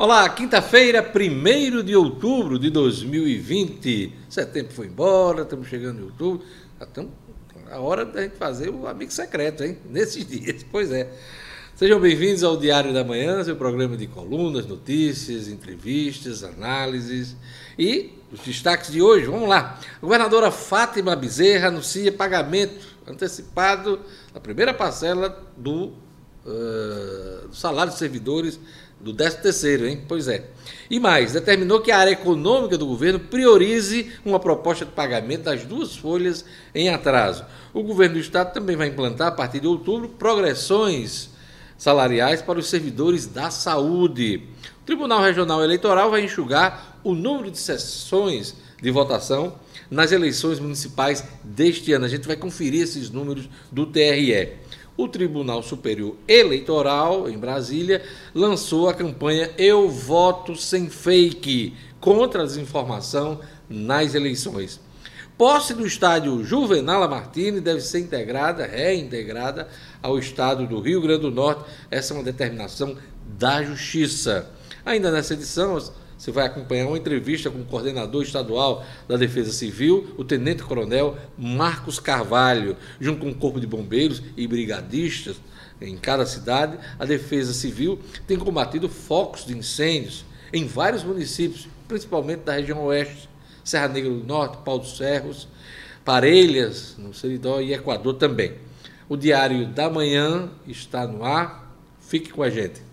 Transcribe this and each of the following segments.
Olá, quinta-feira, 1 de outubro de 2020. Setembro foi embora, estamos chegando em outubro. Estamos a hora da gente fazer o amigo secreto, hein? Nesses dias. Pois é. Sejam bem-vindos ao Diário da Manhã, seu programa de colunas, notícias, entrevistas, análises e os destaques de hoje. Vamos lá. A governadora Fátima Bezerra anuncia pagamento antecipado da primeira parcela do, uh, do salário de servidores do 13 terceiro, hein? Pois é. E mais, determinou que a área econômica do governo priorize uma proposta de pagamento das duas folhas em atraso. O governo do estado também vai implantar, a partir de outubro, progressões salariais para os servidores da saúde. O Tribunal Regional Eleitoral vai enxugar o número de sessões de votação nas eleições municipais deste ano. A gente vai conferir esses números do TRE o Tribunal Superior Eleitoral, em Brasília, lançou a campanha Eu Voto Sem Fake contra a desinformação nas eleições. Posse do estádio Juvenal Martini deve ser integrada, reintegrada ao estado do Rio Grande do Norte. Essa é uma determinação da Justiça. Ainda nessa edição, você vai acompanhar uma entrevista com o coordenador estadual da Defesa Civil, o tenente-coronel Marcos Carvalho, junto com o Corpo de Bombeiros e brigadistas em cada cidade. A Defesa Civil tem combatido focos de incêndios em vários municípios, principalmente da região oeste, Serra Negra do Norte, Pau dos Cerros, Parelhas, no Seridó e Equador também. O Diário da Manhã está no ar. Fique com a gente.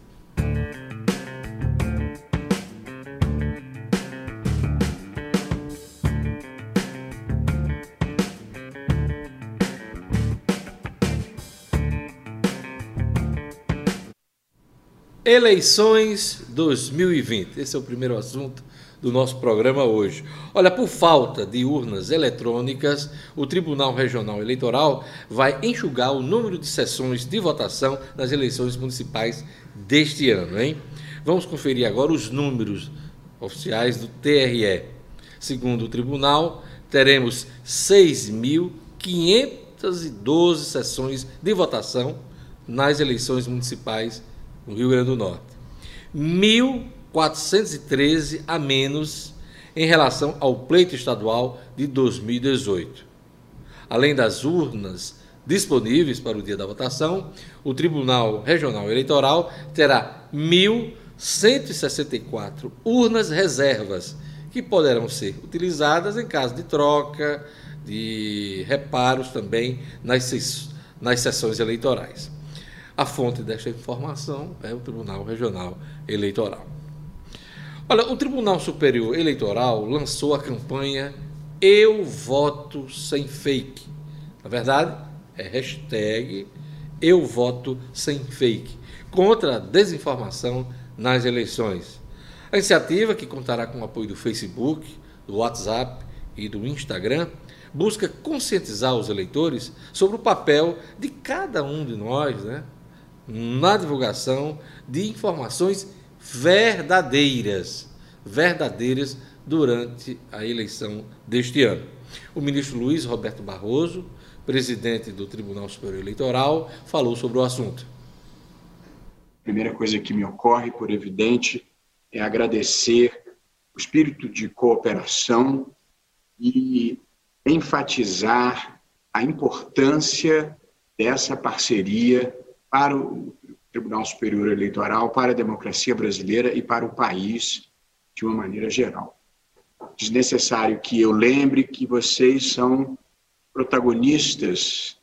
Eleições 2020. Esse é o primeiro assunto do nosso programa hoje. Olha, por falta de urnas eletrônicas, o Tribunal Regional Eleitoral vai enxugar o número de sessões de votação nas eleições municipais deste ano, hein? Vamos conferir agora os números oficiais do TRE. Segundo o tribunal, teremos 6.512 sessões de votação nas eleições municipais no Rio Grande do Norte. 1.413 a menos em relação ao pleito estadual de 2018. Além das urnas disponíveis para o dia da votação, o Tribunal Regional Eleitoral terá 1.164 urnas reservas que poderão ser utilizadas em caso de troca, de reparos também nas, nas sessões eleitorais. A fonte desta informação é o Tribunal Regional Eleitoral. Olha, o Tribunal Superior Eleitoral lançou a campanha Eu Voto Sem Fake. Na verdade, é hashtag Eu Voto Sem Fake contra a desinformação nas eleições. A iniciativa, que contará com o apoio do Facebook, do WhatsApp e do Instagram, busca conscientizar os eleitores sobre o papel de cada um de nós, né, na divulgação de informações verdadeiras, verdadeiras durante a eleição deste ano. O ministro Luiz Roberto Barroso, presidente do Tribunal Superior Eleitoral, falou sobre o assunto. A primeira coisa que me ocorre, por evidente, é agradecer o espírito de cooperação e enfatizar a importância dessa parceria para o Tribunal Superior Eleitoral, para a democracia brasileira e para o país de uma maneira geral. Desnecessário que eu lembre que vocês são protagonistas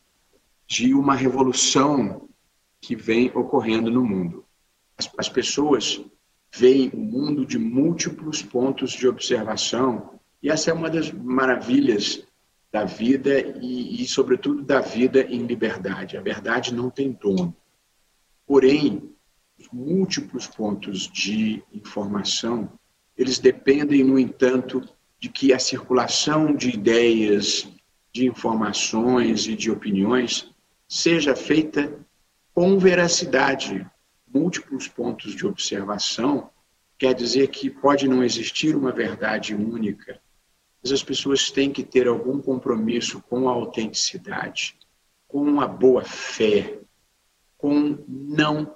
de uma revolução que vem ocorrendo no mundo. As, as pessoas veem o mundo de múltiplos pontos de observação e essa é uma das maravilhas da vida e, e, sobretudo, da vida em liberdade. A verdade não tem dono. Porém, os múltiplos pontos de informação, eles dependem, no entanto, de que a circulação de ideias, de informações e de opiniões seja feita com veracidade. Múltiplos pontos de observação quer dizer que pode não existir uma verdade única, mas as pessoas têm que ter algum compromisso com a autenticidade, com a boa fé, com não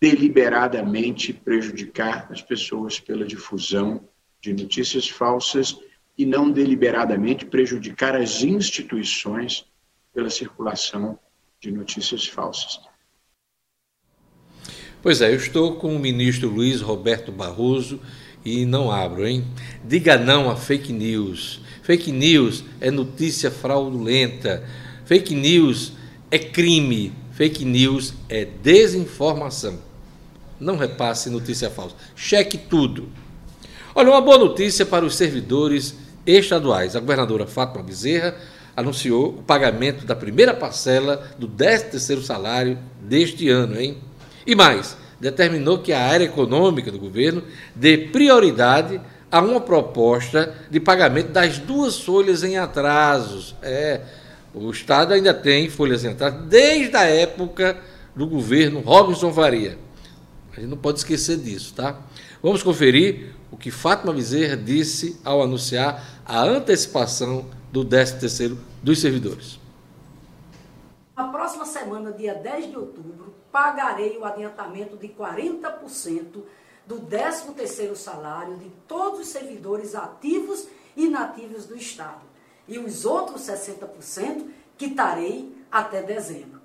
deliberadamente prejudicar as pessoas pela difusão de notícias falsas e não deliberadamente prejudicar as instituições pela circulação de notícias falsas. Pois é, eu estou com o ministro Luiz Roberto Barroso e não abro, hein? Diga não a fake news. Fake news é notícia fraudulenta. Fake news é crime. Fake news é desinformação. Não repasse notícia falsa. Cheque tudo. Olha, uma boa notícia para os servidores estaduais. A governadora Fátima Bezerra anunciou o pagamento da primeira parcela do 13º salário deste ano, hein? E mais, determinou que a área econômica do governo dê prioridade a uma proposta de pagamento das duas folhas em atrasos. É, o Estado ainda tem folhas atraso desde a época do governo Robinson Faria. A gente não pode esquecer disso, tá? Vamos conferir o que Fátima Bezerra disse ao anunciar a antecipação do 13º dos servidores. Na próxima semana, dia 10 de outubro, pagarei o adiantamento de 40% do 13º salário de todos os servidores ativos e inativos do Estado. E os outros 60% quitarei até dezembro.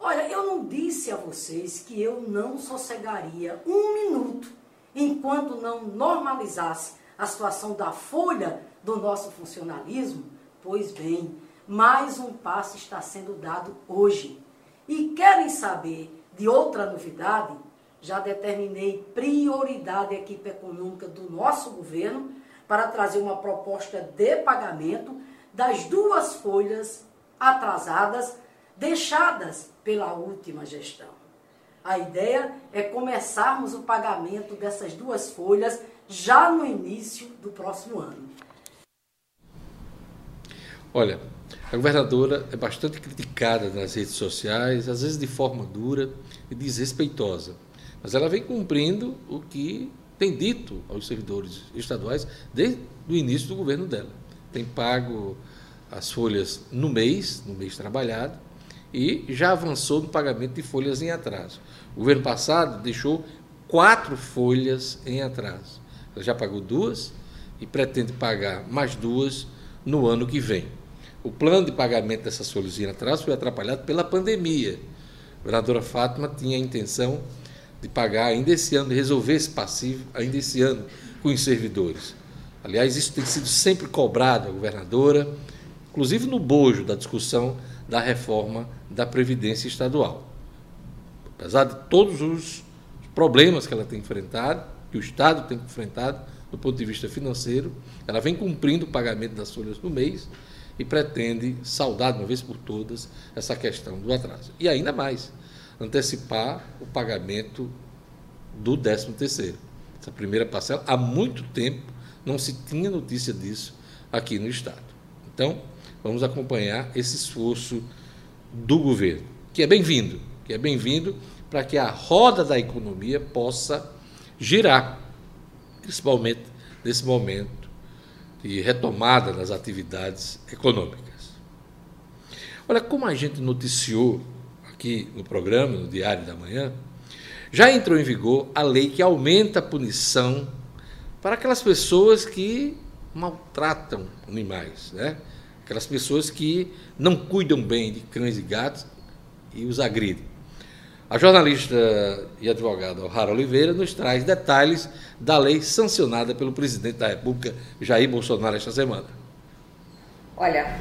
Olha, eu não disse a vocês que eu não sossegaria um minuto enquanto não normalizasse a situação da folha do nosso funcionalismo. Pois bem, mais um passo está sendo dado hoje. E querem saber de outra novidade? Já determinei prioridade à equipe econômica do nosso governo para trazer uma proposta de pagamento das duas folhas atrasadas deixadas pela última gestão. A ideia é começarmos o pagamento dessas duas folhas já no início do próximo ano. Olha, a governadora é bastante criticada nas redes sociais, às vezes de forma dura e desrespeitosa. Mas ela vem cumprindo o que tem dito aos servidores estaduais desde o início do governo dela. Tem pago as folhas no mês, no mês trabalhado, e já avançou no pagamento de folhas em atraso. O governo passado deixou quatro folhas em atraso. Ela já pagou duas e pretende pagar mais duas no ano que vem. O plano de pagamento dessas folhas em atraso foi atrapalhado pela pandemia. A governadora Fátima tinha a intenção de pagar ainda esse ano, de resolver esse passivo ainda esse ano com os servidores. Aliás, isso tem sido sempre cobrado à governadora, inclusive no bojo da discussão da reforma da Previdência Estadual. Apesar de todos os problemas que ela tem enfrentado, que o Estado tem enfrentado do ponto de vista financeiro, ela vem cumprindo o pagamento das folhas no mês e pretende saldar de uma vez por todas essa questão do atraso. E ainda mais, antecipar o pagamento do 13 terceiro. Essa primeira parcela, há muito tempo não se tinha notícia disso aqui no Estado. Então, vamos acompanhar esse esforço do governo, que é bem-vindo, que é bem-vindo para que a roda da economia possa girar, principalmente nesse momento e retomada das atividades econômicas. Olha, como a gente noticiou aqui no programa, no Diário da Manhã, já entrou em vigor a lei que aumenta a punição para aquelas pessoas que maltratam animais, né? aquelas pessoas que não cuidam bem de cães e gatos e os agridem. A jornalista e advogada O'Hara Oliveira nos traz detalhes da lei sancionada pelo presidente da República, Jair Bolsonaro, esta semana. Olha,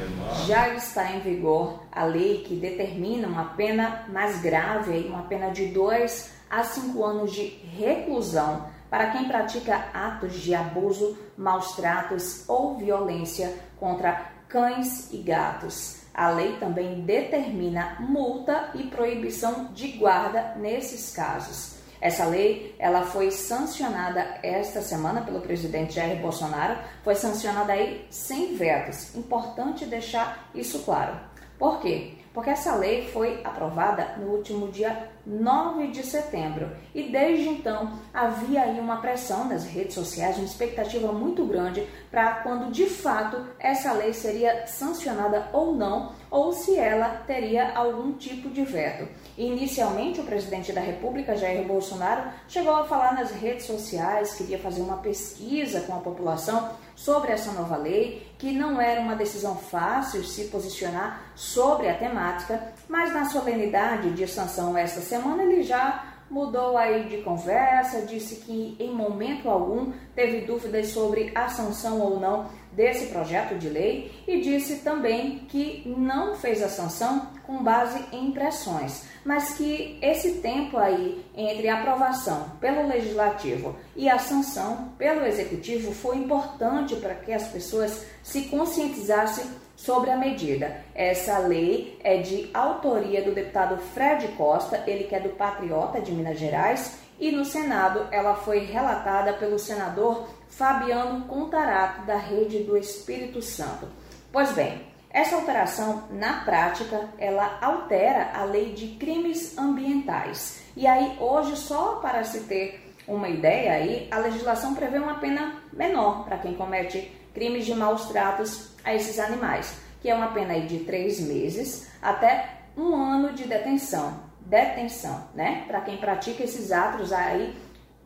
já está em vigor a lei que determina uma pena mais grave, uma pena de 2 a 5 anos de reclusão para quem pratica atos de abuso, maus tratos ou violência contra cães e gatos. A lei também determina multa e proibição de guarda nesses casos. Essa lei, ela foi sancionada esta semana pelo presidente Jair Bolsonaro, foi sancionada aí sem vetos. Importante deixar isso claro. Por quê? Porque essa lei foi aprovada no último dia 9 de setembro. E desde então havia aí uma pressão nas redes sociais, uma expectativa muito grande para quando de fato essa lei seria sancionada ou não, ou se ela teria algum tipo de veto. Inicialmente, o presidente da República, Jair Bolsonaro, chegou a falar nas redes sociais, queria fazer uma pesquisa com a população sobre essa nova lei, que não era uma decisão fácil se posicionar sobre a temática, mas na solenidade de sanção esta semana ele já mudou aí de conversa, disse que em momento algum teve dúvidas sobre a sanção ou não desse projeto de lei e disse também que não fez a sanção com base em pressões, mas que esse tempo aí entre a aprovação pelo legislativo e a sanção pelo executivo foi importante para que as pessoas se conscientizassem sobre a medida. Essa lei é de autoria do deputado Fred Costa, ele que é do Patriota de Minas Gerais, e no Senado ela foi relatada pelo senador Fabiano Contarato, da Rede do Espírito Santo. Pois bem, essa alteração, na prática, ela altera a lei de crimes ambientais. E aí, hoje, só para se ter uma ideia aí, a legislação prevê uma pena menor para quem comete crimes de maus tratos a esses animais, que é uma pena aí de três meses até um ano de detenção. Detenção, né? Para quem pratica esses atos aí,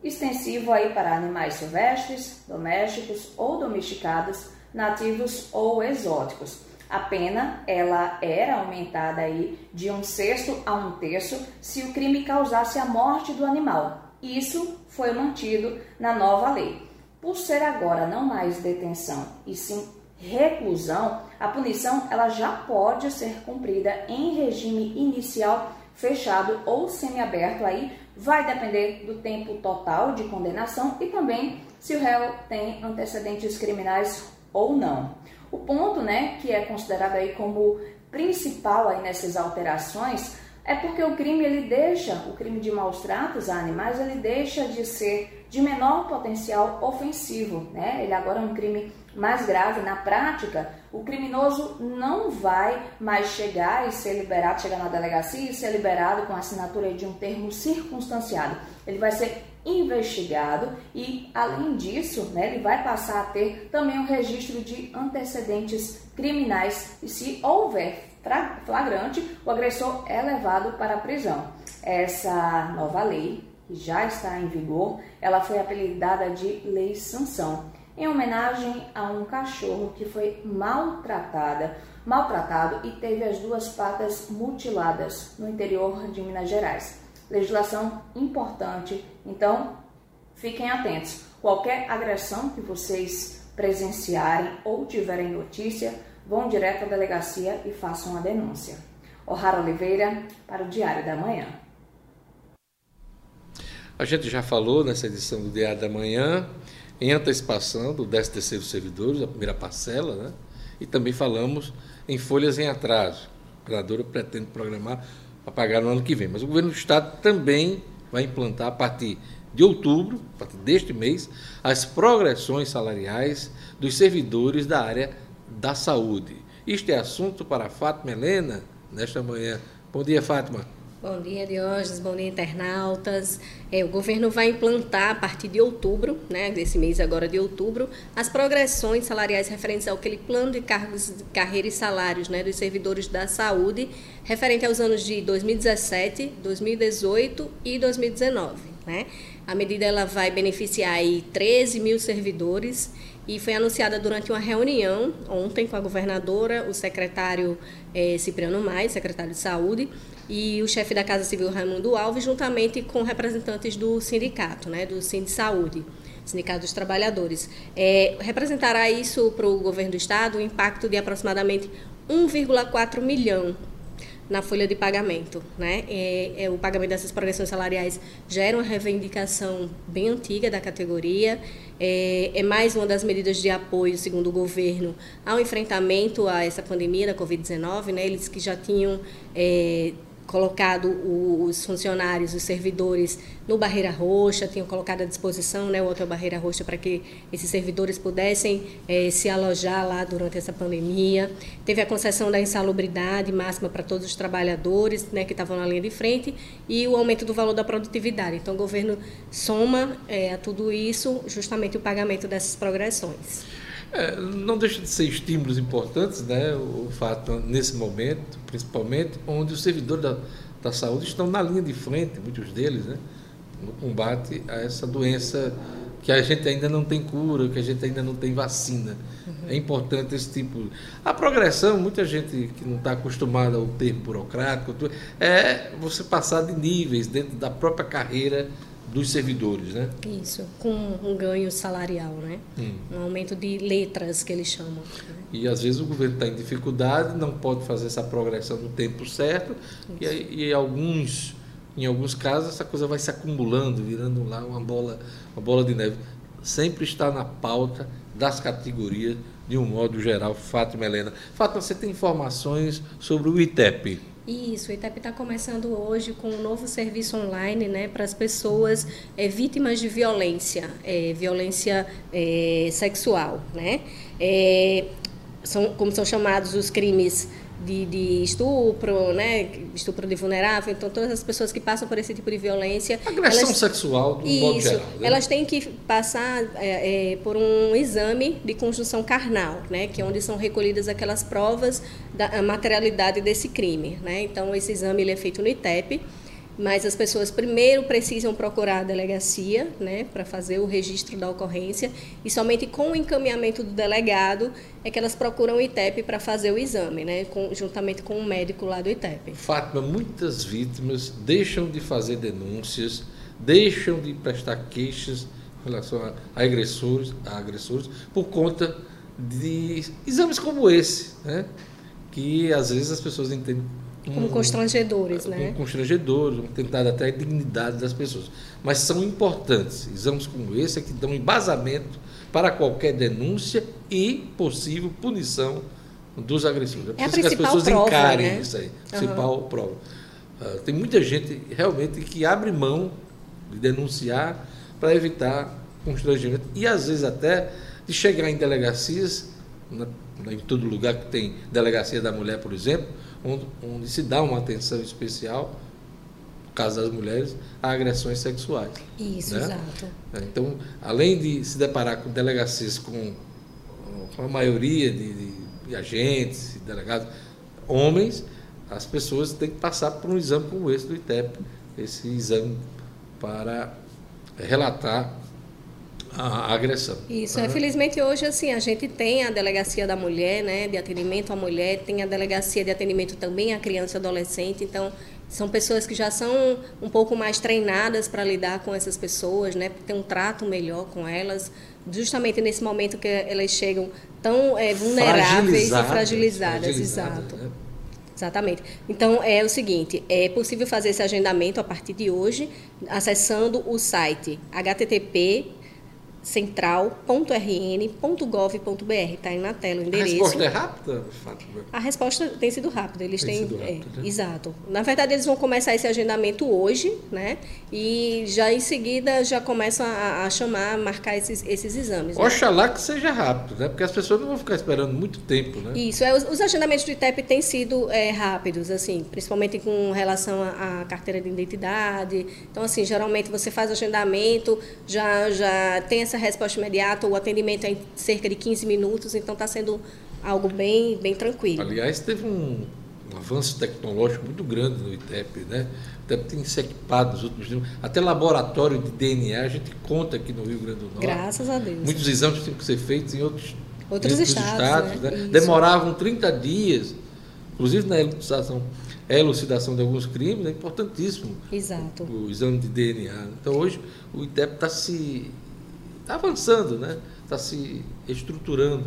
extensivo aí para animais silvestres, domésticos ou domesticados, nativos ou exóticos. A pena ela era aumentada aí de um sexto a um terço se o crime causasse a morte do animal. Isso foi mantido na nova lei. Por ser agora não mais detenção e sim reclusão, a punição ela já pode ser cumprida em regime inicial fechado ou semiaberto aí vai depender do tempo total de condenação e também se o réu tem antecedentes criminais ou não. O ponto, né, que é considerado aí como principal aí nessas alterações é porque o crime ele deixa, o crime de maus tratos a animais, ele deixa de ser de menor potencial ofensivo, né? Ele agora é um crime mais grave. Na prática, o criminoso não vai mais chegar e ser liberado, chegar na delegacia e ser liberado com a assinatura de um termo circunstanciado. Ele vai ser investigado e, além disso, né, ele vai passar a ter também um registro de antecedentes criminais e, se houver flagrante, o agressor é levado para a prisão. Essa nova lei, que já está em vigor, ela foi apelidada de Lei Sanção, em homenagem a um cachorro que foi maltratada, maltratado e teve as duas patas mutiladas no interior de Minas Gerais. Legislação importante, então fiquem atentos. Qualquer agressão que vocês presenciarem ou tiverem notícia, vão direto à delegacia e façam a denúncia. O'Hara Oliveira, para o Diário da Manhã. A gente já falou nessa edição do Diário da Manhã, em antecipação do 13 servidores, a primeira parcela, né? e também falamos em folhas em atraso. A operadora pretende programar para pagar no ano que vem. Mas o governo do Estado também vai implantar, a partir de outubro, a partir deste mês, as progressões salariais dos servidores da área da saúde. Isto é assunto para Fátima Helena nesta manhã. Bom dia, Fátima. Bom dia, Diógenes. Bom dia, internautas. É, o governo vai implantar, a partir de outubro, né, desse mês agora de outubro, as progressões salariais referentes ao aquele plano de cargos, carreira e salários né, dos servidores da saúde, referente aos anos de 2017, 2018 e 2019. Né? A medida ela vai beneficiar aí 13 mil servidores e foi anunciada durante uma reunião ontem com a governadora, o secretário eh, Cipriano Maia, secretário de Saúde, e o chefe da Casa Civil Raimundo Alves, juntamente com representantes do sindicato, né, do Sind Saúde, Sindicato dos Trabalhadores. É, representará isso para o governo do Estado um impacto de aproximadamente 1,4 milhão na folha de pagamento. Né? É, é, o pagamento dessas progressões salariais já era uma reivindicação bem antiga da categoria, é, é, mais uma das medidas de apoio, segundo o governo, ao enfrentamento a essa pandemia da Covid-19. Né? Eles que já tinham é, colocado os funcionários, os servidores no Barreira Roxa, tinham colocado à disposição né, o Hotel Barreira Roxa para que esses servidores pudessem eh, se alojar lá durante essa pandemia. Teve a concessão da insalubridade máxima para todos os trabalhadores né, que estavam na linha de frente e o aumento do valor da produtividade. Então, o governo soma eh, a tudo isso justamente o pagamento dessas progressões. É, não deixa de ser estímulos importantes, né? O fato, nesse momento, principalmente, onde os servidores da, da saúde estão na linha de frente, muitos deles, né? No combate a essa doença que a gente ainda não tem cura, que a gente ainda não tem vacina. Uhum. É importante esse tipo. A progressão, muita gente que não está acostumada ao termo burocrático, é você passar de níveis dentro da própria carreira dos servidores, né? Isso, com um ganho salarial, né? Hum. Um aumento de letras que eles chamam. Né? E às vezes o governo está em dificuldade, não pode fazer essa progressão no tempo certo, e, e alguns, em alguns casos essa coisa vai se acumulando, virando lá uma bola, uma bola de neve. Sempre está na pauta das categorias de um modo geral, Fátima Helena. Fátima, você tem informações sobre o ITEP? Isso, o ITEP está começando hoje com um novo serviço online né, para as pessoas é, vítimas de violência, é, violência é, sexual. Né? são, como são chamados os crimes de, de, estupro, né? Estupro de vulnerável. Então, todas as pessoas que passam por esse tipo de violência. Agressão elas, sexual, do isso, modo geral. Né? Elas têm que passar é, é, por um exame de conjunção carnal, né? Que é onde são recolhidas aquelas provas da materialidade desse crime. Né? Então, esse exame ele é feito no ITEP mas as pessoas primeiro precisam procurar a delegacia né, para fazer o registro da ocorrência e somente com o encaminhamento do delegado é que elas procuram o ITEP para fazer o exame, né, com, juntamente com o médico lá do ITEP. Fátima, muitas vítimas deixam de fazer denúncias, deixam de prestar queixas em relação a, agressores, a agressores por conta de exames como esse, né, que às vezes as pessoas entendem como constrangedores, né? Como constrangedores, um tentado até a dignidade das pessoas. Mas são importantes. Exames como esse é que dão embasamento para qualquer denúncia e possível punição dos agressores. É, é preciso que as pessoas prova, encarem né? isso aí. Principal uhum. prova. Uh, tem muita gente realmente que abre mão de denunciar para evitar constrangimento. E às vezes até de chegar em delegacias, na, em todo lugar que tem delegacia da mulher, por exemplo, onde, onde se dá uma atenção especial, no caso das mulheres, a agressões sexuais. Isso, né? exato. É, então, além de se deparar com delegacias com, com a maioria de, de, de agentes, delegados, homens, as pessoas têm que passar por um exame como esse do ITEP, esse exame para relatar a agressão. Isso, uhum. felizmente hoje assim, a gente tem a delegacia da mulher, né, de atendimento à mulher, tem a delegacia de atendimento também à criança e adolescente, então são pessoas que já são um pouco mais treinadas para lidar com essas pessoas, né, ter um trato melhor com elas, justamente nesse momento que elas chegam tão é, vulneráveis e fragilizadas, fragilizadas exato. Né? Exatamente. Então é o seguinte, é possível fazer esse agendamento a partir de hoje acessando o site http central.rn.gov.br. Está aí na tela o endereço. A resposta é rápida, A resposta tem sido rápida. Eles tem têm. Rápido, é, né? Exato. Na verdade, eles vão começar esse agendamento hoje, né? E já em seguida já começam a, a chamar, a marcar esses, esses exames. Né? Oxalá que seja rápido, né? Porque as pessoas não vão ficar esperando muito tempo, né? Isso. É, os, os agendamentos do ITEP têm sido é, rápidos, assim, principalmente com relação à carteira de identidade. Então, assim, geralmente você faz o agendamento, já, já tem essa essa resposta imediata, o atendimento é em cerca de 15 minutos, então está sendo algo bem, bem tranquilo. Aliás, teve um, um avanço tecnológico muito grande no ITEP, né? O ITEP tem se equipado nos últimos tempos. Até laboratório de DNA a gente conta aqui no Rio Grande do Norte. Graças a Deus. Muitos exames tinham que ser feitos em outros, outros, estados. estados né? Né? Demoravam 30 dias, inclusive na elucidação, elucidação de alguns crimes, é importantíssimo. Exato. O, o exame de DNA. Então hoje o ITEP está se está avançando, né? Está se estruturando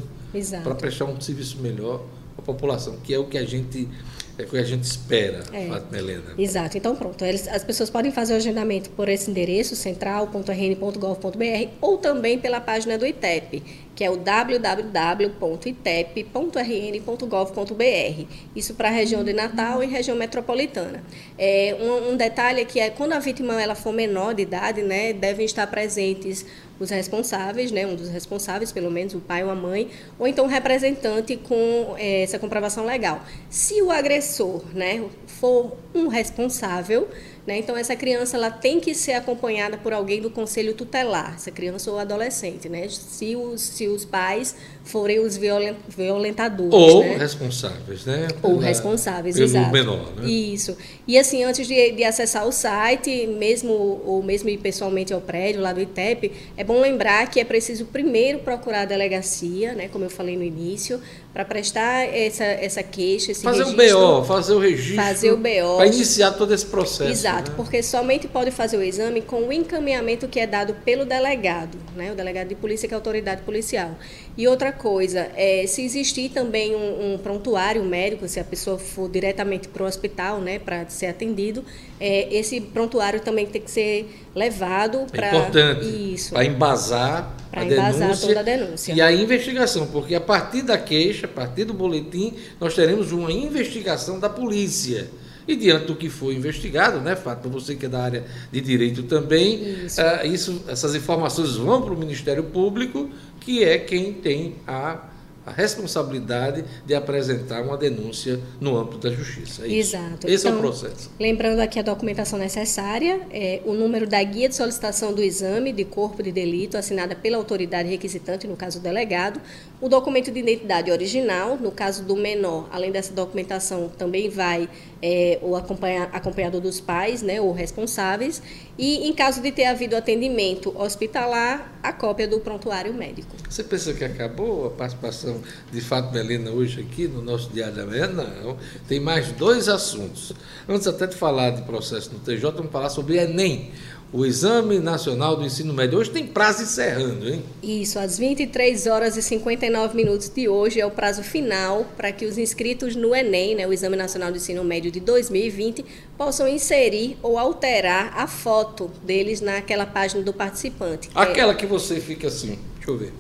para prestar um serviço melhor à população, que é o que a gente é o que a gente espera, é. Helena. Exato. Então, pronto. As pessoas podem fazer o agendamento por esse endereço, central.rn.gov.br, ou também pela página do ITEP, que é o www.itep.rn.gov.br. Isso para a região de Natal e região metropolitana. É, um, um, detalhe é que é, quando a vítima ela for menor de idade, né, devem estar presentes os responsáveis, né, um dos responsáveis, pelo menos o pai ou a mãe, ou então um representante com é, essa comprovação legal. Se o agressor né, for um responsável, né? Então, essa criança ela tem que ser acompanhada por alguém do conselho tutelar, essa criança ou adolescente, né? se, os, se os pais forem os violentadores. Ou né? responsáveis, né? Ou responsáveis, pelo exato. menor, né? Isso. E assim, antes de, de acessar o site, mesmo ou mesmo ir pessoalmente ao prédio lá do ITEP, é bom lembrar que é preciso primeiro procurar a delegacia, né? Como eu falei no início, para prestar essa, essa queixa, esse fazer registro. o BO, fazer o registro. Fazer o BO. Para iniciar todo esse processo. Exato, né? porque somente pode fazer o exame com o encaminhamento que é dado pelo delegado, né? O delegado de polícia que é a autoridade policial. E outra coisa, é, se existir também um, um prontuário médico, se a pessoa for diretamente para o hospital, né, para ser atendido, é, esse prontuário também tem que ser levado para. É importante. Isso. Para embasar, Para embasar denúncia toda a denúncia. E a investigação, porque a partir da queixa, a partir do boletim, nós teremos uma investigação da polícia. E diante do que foi investigado, né, Fato, você que é da área de direito também, Isso. ah, isso essas informações vão para o Ministério Público, que é quem tem a, a responsabilidade de apresentar uma denúncia no âmbito da justiça. É. Exato. Esse é o Então, processo. Lembrando aqui a documentação necessária, é, o número da guia de solicitação do exame de corpo de delito, assinada pela autoridade requisitante, no caso o delegado, o documento de identidade original, no caso do menor, além dessa documentação, também vai é, o acompanha- acompanhador dos pais, né, ou responsáveis, e em caso de ter havido atendimento hospitalar, a cópia do prontuário médico. Você pensa que acabou a participação de Fátima Helena hoje aqui no nosso Diário da Manhã? Não. Tem mais dois assuntos. Antes até de falar de processo no TJ, vamos falar sobre Enem, o Exame Nacional do Ensino Médio. Hoje tem prazo encerrando, hein? Isso, às 23 horas e 59 minutos de hoje é o prazo final para que os inscritos no Enem, né, o Exame Nacional do Ensino Médio de 2020, possam inserir ou alterar a foto deles naquela página do participante. que é- Aquela que você fica assim, deixa eu ver.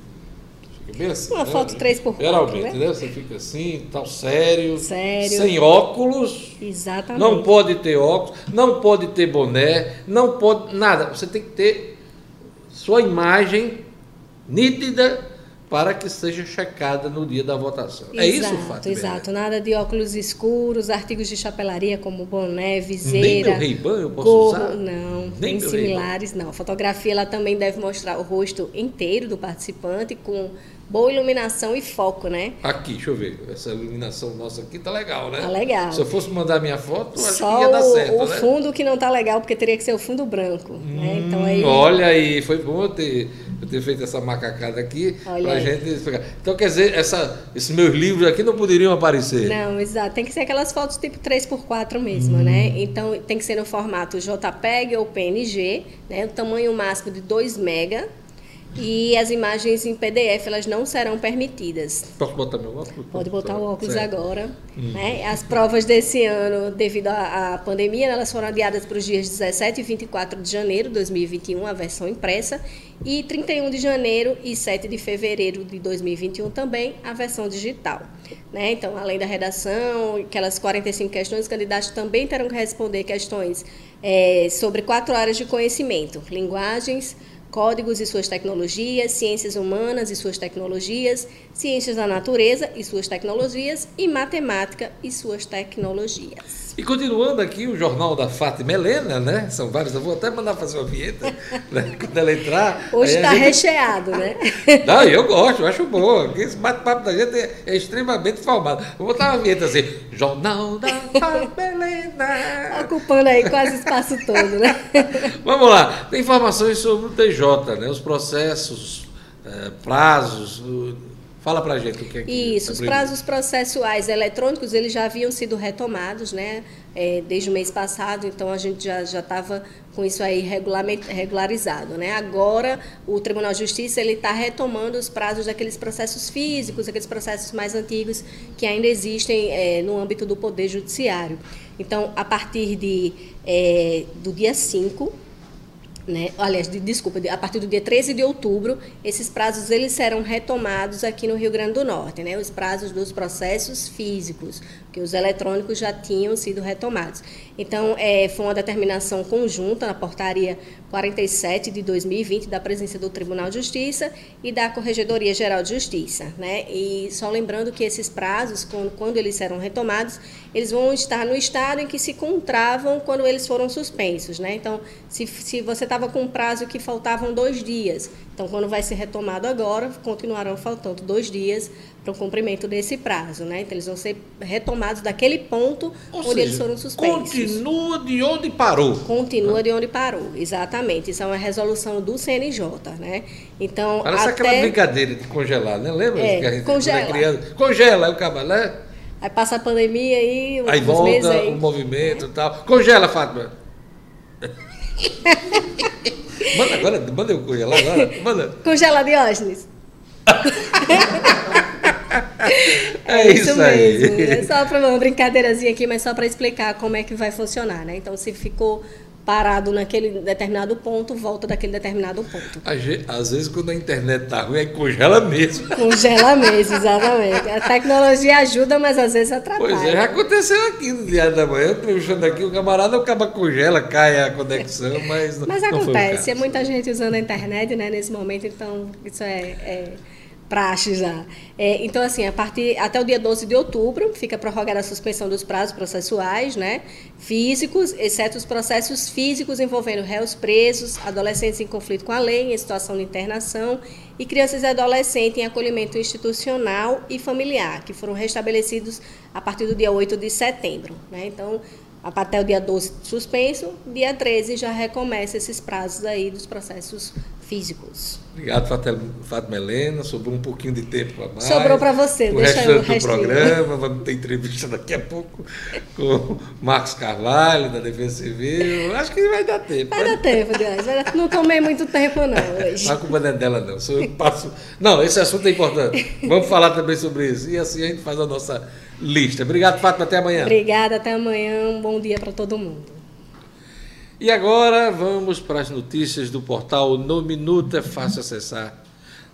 Bem assim. Uma né? foto 3x4, Geralmente, né? né? Você fica assim, tal, sério. Sério. Sem óculos. Exatamente. Não pode ter óculos, não pode ter boné, não pode nada. Você tem que ter sua imagem nítida para que seja checada no dia da votação. é isso, Exato, Fátima? Exato, nada de óculos escuros, artigos de chapelaria como boné, Nem viseira, meu Ray-Ban eu posso gorro, usar? não, Nem meu similares, não. A fotografia ela também deve mostrar o rosto inteiro do participante com boa iluminação e foco, né? Aqui, deixa eu ver. Essa iluminação nossa aqui tá legal, né? Tá legal. Se eu fosse mandar minha foto, acho Só que ia dar o, certo, o né? fundo que não tá legal, porque teria que ser o fundo branco, né? Então aí Hum, Olha aí, foi bom eu ter, eu ter feito essa macacada aqui Olha pra aí. gente explicar. Então, quer dizer, essa, esses meus livros aqui não poderiam aparecer. Não, exato. Tem que ser aquelas fotos tipo 3x4 mesmo, né? Então tem que ser no formato JPEG ou PNG, né? O tamanho máximo de 2 mega. E as imagens em PDF elas não serão permitidas. Posso botar meu óculos? Pode botar o óculos Certo. agora. Né? As provas desse ano, devido à, à pandemia, elas foram adiadas para os dias 17 e 24 de janeiro de 2021, a versão impressa, e 31 de janeiro e 7 de fevereiro de 2021 também, a versão digital. Né? Então, além da redação, aquelas 45 questões, os candidatos também terão que responder questões eh, sobre quatro áreas de conhecimento: linguagens, códigos e suas tecnologias, ciências humanas e suas tecnologias, ciências da natureza e suas tecnologias e matemática e suas tecnologias. E continuando aqui o jornal da Fátima Helena, né? São vários, eu vou até mandar fazer uma vinheta né? quando ela entrar. Hoje está gente- recheado, né? Não, eu gosto, eu acho bom. Esse bate-papo da gente é, é extremamente formado. Vou botar uma vinheta assim: Jornal da Fátima Helena. Ocupando aí quase o espaço todo, né? Vamos lá, tem informações sobre o TJ, né? Os processos, eh, prazos. Fala pra gente o que é que Isso, os prazos processuais eletrônicos, eles já haviam sido retomados, né, é, desde o mês passado, então a gente já já estava com isso aí regularizado, né. Agora, o Tribunal de Justiça, está retomando os prazos daqueles processos físicos, aqueles processos mais antigos que ainda existem é, no âmbito do Poder Judiciário. Então, a partir de, é, do dia 5, né? Aliás, de, desculpa, a partir do dia 13 de outubro, esses prazos eles serão retomados aqui no Rio Grande do Norte, né? Os prazos dos processos físicos, que os eletrônicos já tinham sido retomados. Então, é, foi uma determinação conjunta na portaria 47 de 2020 da presença do Tribunal de Justiça e da Corregedoria Geral de Justiça, né? E só lembrando que esses prazos, quando, quando eles serão retomados, eles vão estar no estado em que se encontravam quando eles foram suspensos, né? Então, se, se você estava com um prazo que faltavam dois dias, então quando vai ser retomado agora, continuarão faltando dois dias para o cumprimento desse prazo, né? Então eles vão ser retomados daquele ponto Ou onde seja, eles foram suspensos. Continua de onde parou. Continua de onde parou, exatamente. Isso é uma resolução do CNJ, né? Então Parece até... aquela brincadeira de congelar, né? Lembra é, que a gente congela. Criança, congela, aí o cabalé. Né? Aí passa a pandemia aí, aí volta aí. o movimento e tal. Congela, Fátima. manda agora, manda eu congelar agora. Manda. Congela Diógenes. É, é isso, isso mesmo. É só para uma brincadeirazinha aqui, mas só para explicar como é que vai funcionar, né? Então, se ficou parado naquele determinado ponto, volta daquele determinado ponto. Às vezes, quando a internet tá ruim, aí congela mesmo. Congela mesmo, exatamente. A tecnologia ajuda, mas às vezes atrapalha. Pois é, já aconteceu aqui no dia da manhã, puxando aqui, o camarada acaba congela, cai a conexão, mas Mas acontece, é muita gente usando a internet, né, nesse momento, então isso é... é praxe já. É, então, assim, a partir até o dia 12 de outubro fica prorrogada a suspensão dos prazos processuais, né, físicos, exceto os processos físicos envolvendo réus presos, adolescentes em conflito com a lei, em situação de internação e crianças e adolescentes em acolhimento institucional e familiar, que foram restabelecidos a partir do dia 8 de setembro, né? Então, até o dia 12 suspenso, dia 13 já recomeça esses prazos aí dos processos físicos. Obrigado, Fátima Helena. Sobrou um pouquinho de tempo a mais. Sobrou para você. O deixa restante do programa. Vamos ter entrevista daqui a pouco com o Marcos Carvalho, da Defesa Civil. Acho que vai dar tempo. Vai dar tempo, Deus. Não tomei muito tempo, não, hoje. Não a culpa não é dela, não. Sou eu passo... Não, esse assunto é importante. Vamos falar também sobre isso. E assim a gente faz a nossa lista. Obrigado, Fátima. Até amanhã. Obrigada. Até amanhã. Um bom dia para todo mundo. E agora vamos para as notícias do portal No Minuto. É fácil acessar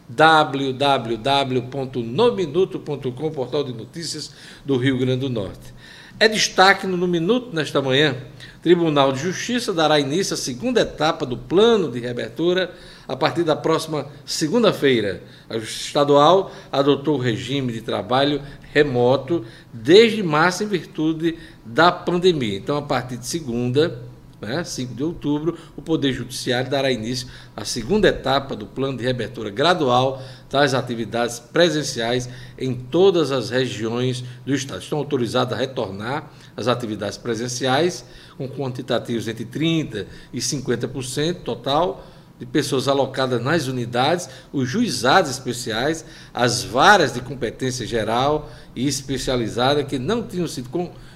www.nominuto.com, portal de notícias do Rio Grande do Norte. É destaque no Minuto nesta manhã. Tribunal de Justiça dará início à segunda etapa do plano de reabertura a partir da próxima segunda-feira. A Justiça Estadual adotou o regime de trabalho remoto desde março em virtude da pandemia. Então, a partir de segunda, né, 5 de outubro, o Poder Judiciário dará início à segunda etapa do plano de reabertura gradual das atividades presenciais em todas as regiões do Estado. Estão autorizados a retornar as atividades presenciais, com quantitativos entre 30% e 50% total de pessoas alocadas nas unidades, os juizados especiais, as varas de competência geral e especializada que não tinham sido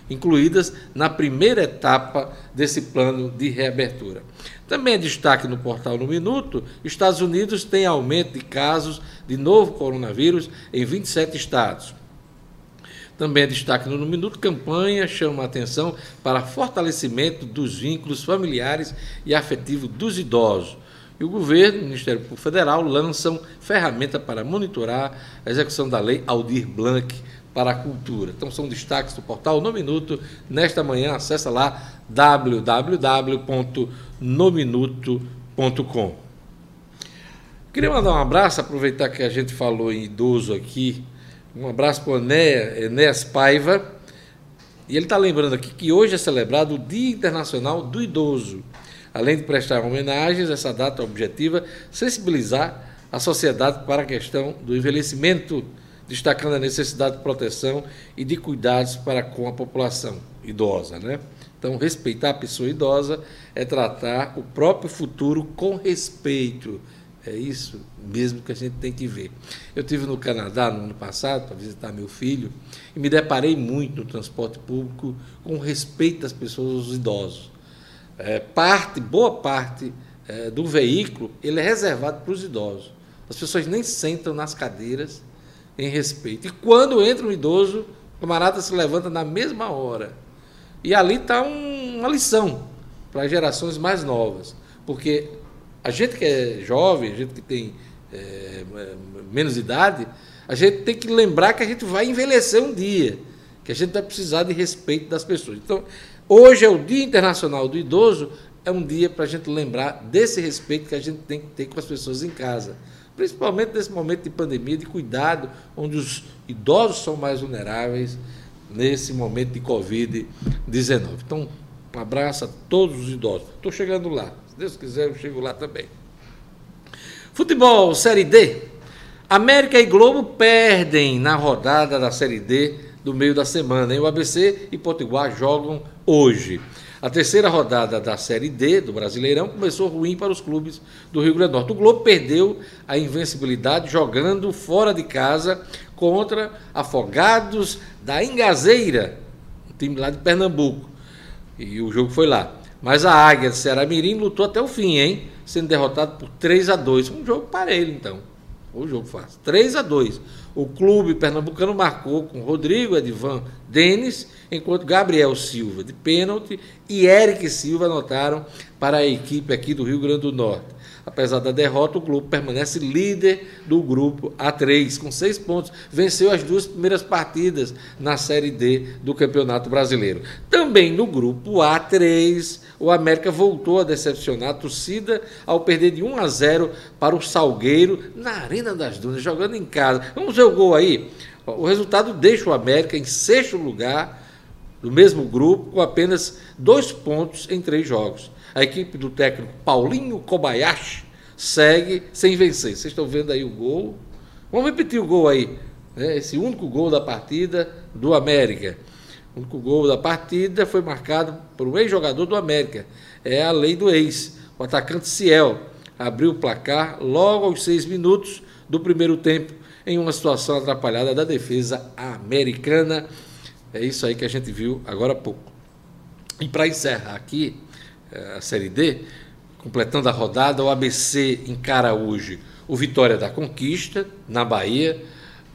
incluídas na primeira etapa desse plano de reabertura. Também é destaque no portal No Minuto: Estados Unidos tem aumento de casos de novo coronavírus em 27 estados. Também é destaque no Minuto, campanha chama a atenção para fortalecimento dos vínculos familiares e afetivos dos idosos. E o governo, o Ministério Público Federal, lançam ferramenta para monitorar a execução da lei Aldir Blanc para a cultura. Então são destaques do portal No Minuto. Nesta manhã, acessa lá www.nominuto.com. Queria mandar um abraço, aproveitar que a gente falou em idoso aqui. Um abraço para o Enéas Paiva. E ele está lembrando aqui que hoje é celebrado o Dia Internacional do Idoso. Além de prestar homenagens, essa data objetiva sensibilizar a sociedade para a questão do envelhecimento destacando a necessidade de proteção e de cuidados para com a população idosa. Né? Então, respeitar a pessoa idosa é tratar o próprio futuro com respeito. É isso mesmo que a gente tem que ver. Eu tive no Canadá no ano passado para visitar meu filho e me deparei muito no transporte público com respeito das pessoas, os idosos. É, parte, boa parte é, do veículo, ele é reservado para os idosos. As pessoas nem sentam nas cadeiras em respeito. E quando entra um idoso, o camarada se levanta na mesma hora. E ali está um, uma lição para gerações mais novas, porque A gente que é jovem, a gente que tem é, menos idade, a gente tem que lembrar que a gente vai envelhecer um dia, que a gente vai precisar de respeito das pessoas. Então, hoje é o Dia Internacional do Idoso, é um dia para a gente lembrar desse respeito que a gente tem que ter com as pessoas em casa. Principalmente nesse momento de pandemia, de cuidado, onde os idosos são mais vulneráveis nesse momento de Covid-19. Então, um abraço a todos os idosos. Estou chegando lá. Se Deus quiser, eu chego lá também. Futebol, Série D. América e Globo perdem na rodada da Série D do meio da semana. E o ABC e Potiguar jogam hoje. A terceira rodada da Série D do Brasileirão começou ruim para os clubes do Rio Grande do Norte. O Globo perdeu a invencibilidade jogando fora de casa contra Afogados da Engazeira, um time lá de Pernambuco. E o jogo foi lá. Mas a Águia de Ceará Mirim lutou até o fim, hein? Sendo derrotado por 3 a 2 Um jogo parelho, então. O jogo fácil. 3 a 2 O clube pernambucano marcou com Rodrigo Edvan Denis, enquanto Gabriel Silva, de pênalti, e Eric Silva anotaram para a equipe aqui do Rio Grande do Norte. Apesar da derrota, o Globo permanece líder do grupo A3, com seis pontos. Venceu as duas primeiras partidas na Série D do Campeonato Brasileiro. Também no grupo A3, o América voltou a decepcionar a torcida ao perder de 1 a 0 para o Salgueiro na Arena das Dunas, jogando em casa. Vamos ver o gol aí. O resultado deixa o América em sexto lugar do mesmo grupo, com apenas dois pontos em três jogos. A equipe do técnico Paulinho Kobayashi segue sem vencer. Vocês estão vendo aí o gol. Vamos repetir o gol aí. Né? Esse único gol da partida do América. O único gol da partida foi marcado por um ex-jogador do América. É a lei do ex. O atacante Ciel abriu o placar logo aos seis minutos do primeiro tempo, em uma situação atrapalhada da defesa americana. É isso aí que a gente viu agora há pouco. E para encerrar aqui, a Série D, completando a rodada, o ABC encara hoje o Vitória da Conquista, na Bahia.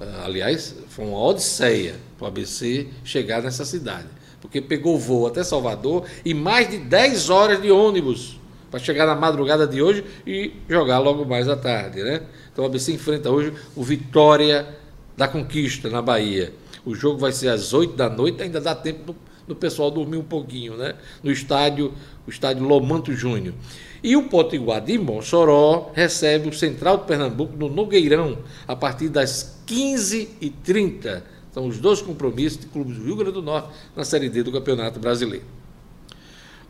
Ah, aliás, foi uma odisseia para o ABC chegar nessa cidade, porque pegou voo até Salvador e mais de 10 horas de ônibus para chegar na madrugada de hoje e jogar logo mais à tarde. Né? Então o ABC enfrenta hoje o Vitória da Conquista, na Bahia. O jogo vai ser às 8 da noite, ainda dá tempo do, do pessoal dormir um pouquinho, né? No estádio o estádio Lomanto Júnior. E o Potiguar de Mossoró recebe o Central de Pernambuco no Nogueirão, a partir das 15h30. São os dois compromissos de clubes do Rio Grande do Norte na Série D do Campeonato Brasileiro.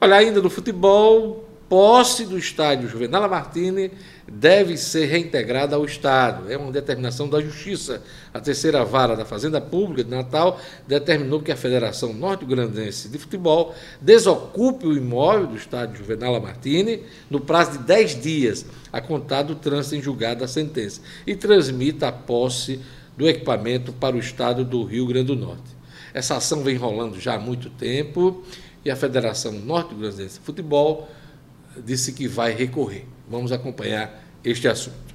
Olha, ainda no futebol, posse do estádio Juvenal Martini deve ser reintegrada ao Estado. É uma determinação da Justiça. A terceira vara da Fazenda Pública de Natal determinou que a Federação Norte-Grandense de Futebol desocupe o imóvel do estádio Juvenal Martini no prazo de 10 dias, a contar do trânsito em julgado da sentença, e transmita a posse do equipamento para o Estado do Rio Grande do Norte. Essa ação vem rolando já há muito tempo e a Federação Norte-Grandense de Futebol disse que vai recorrer. Vamos acompanhar este assunto.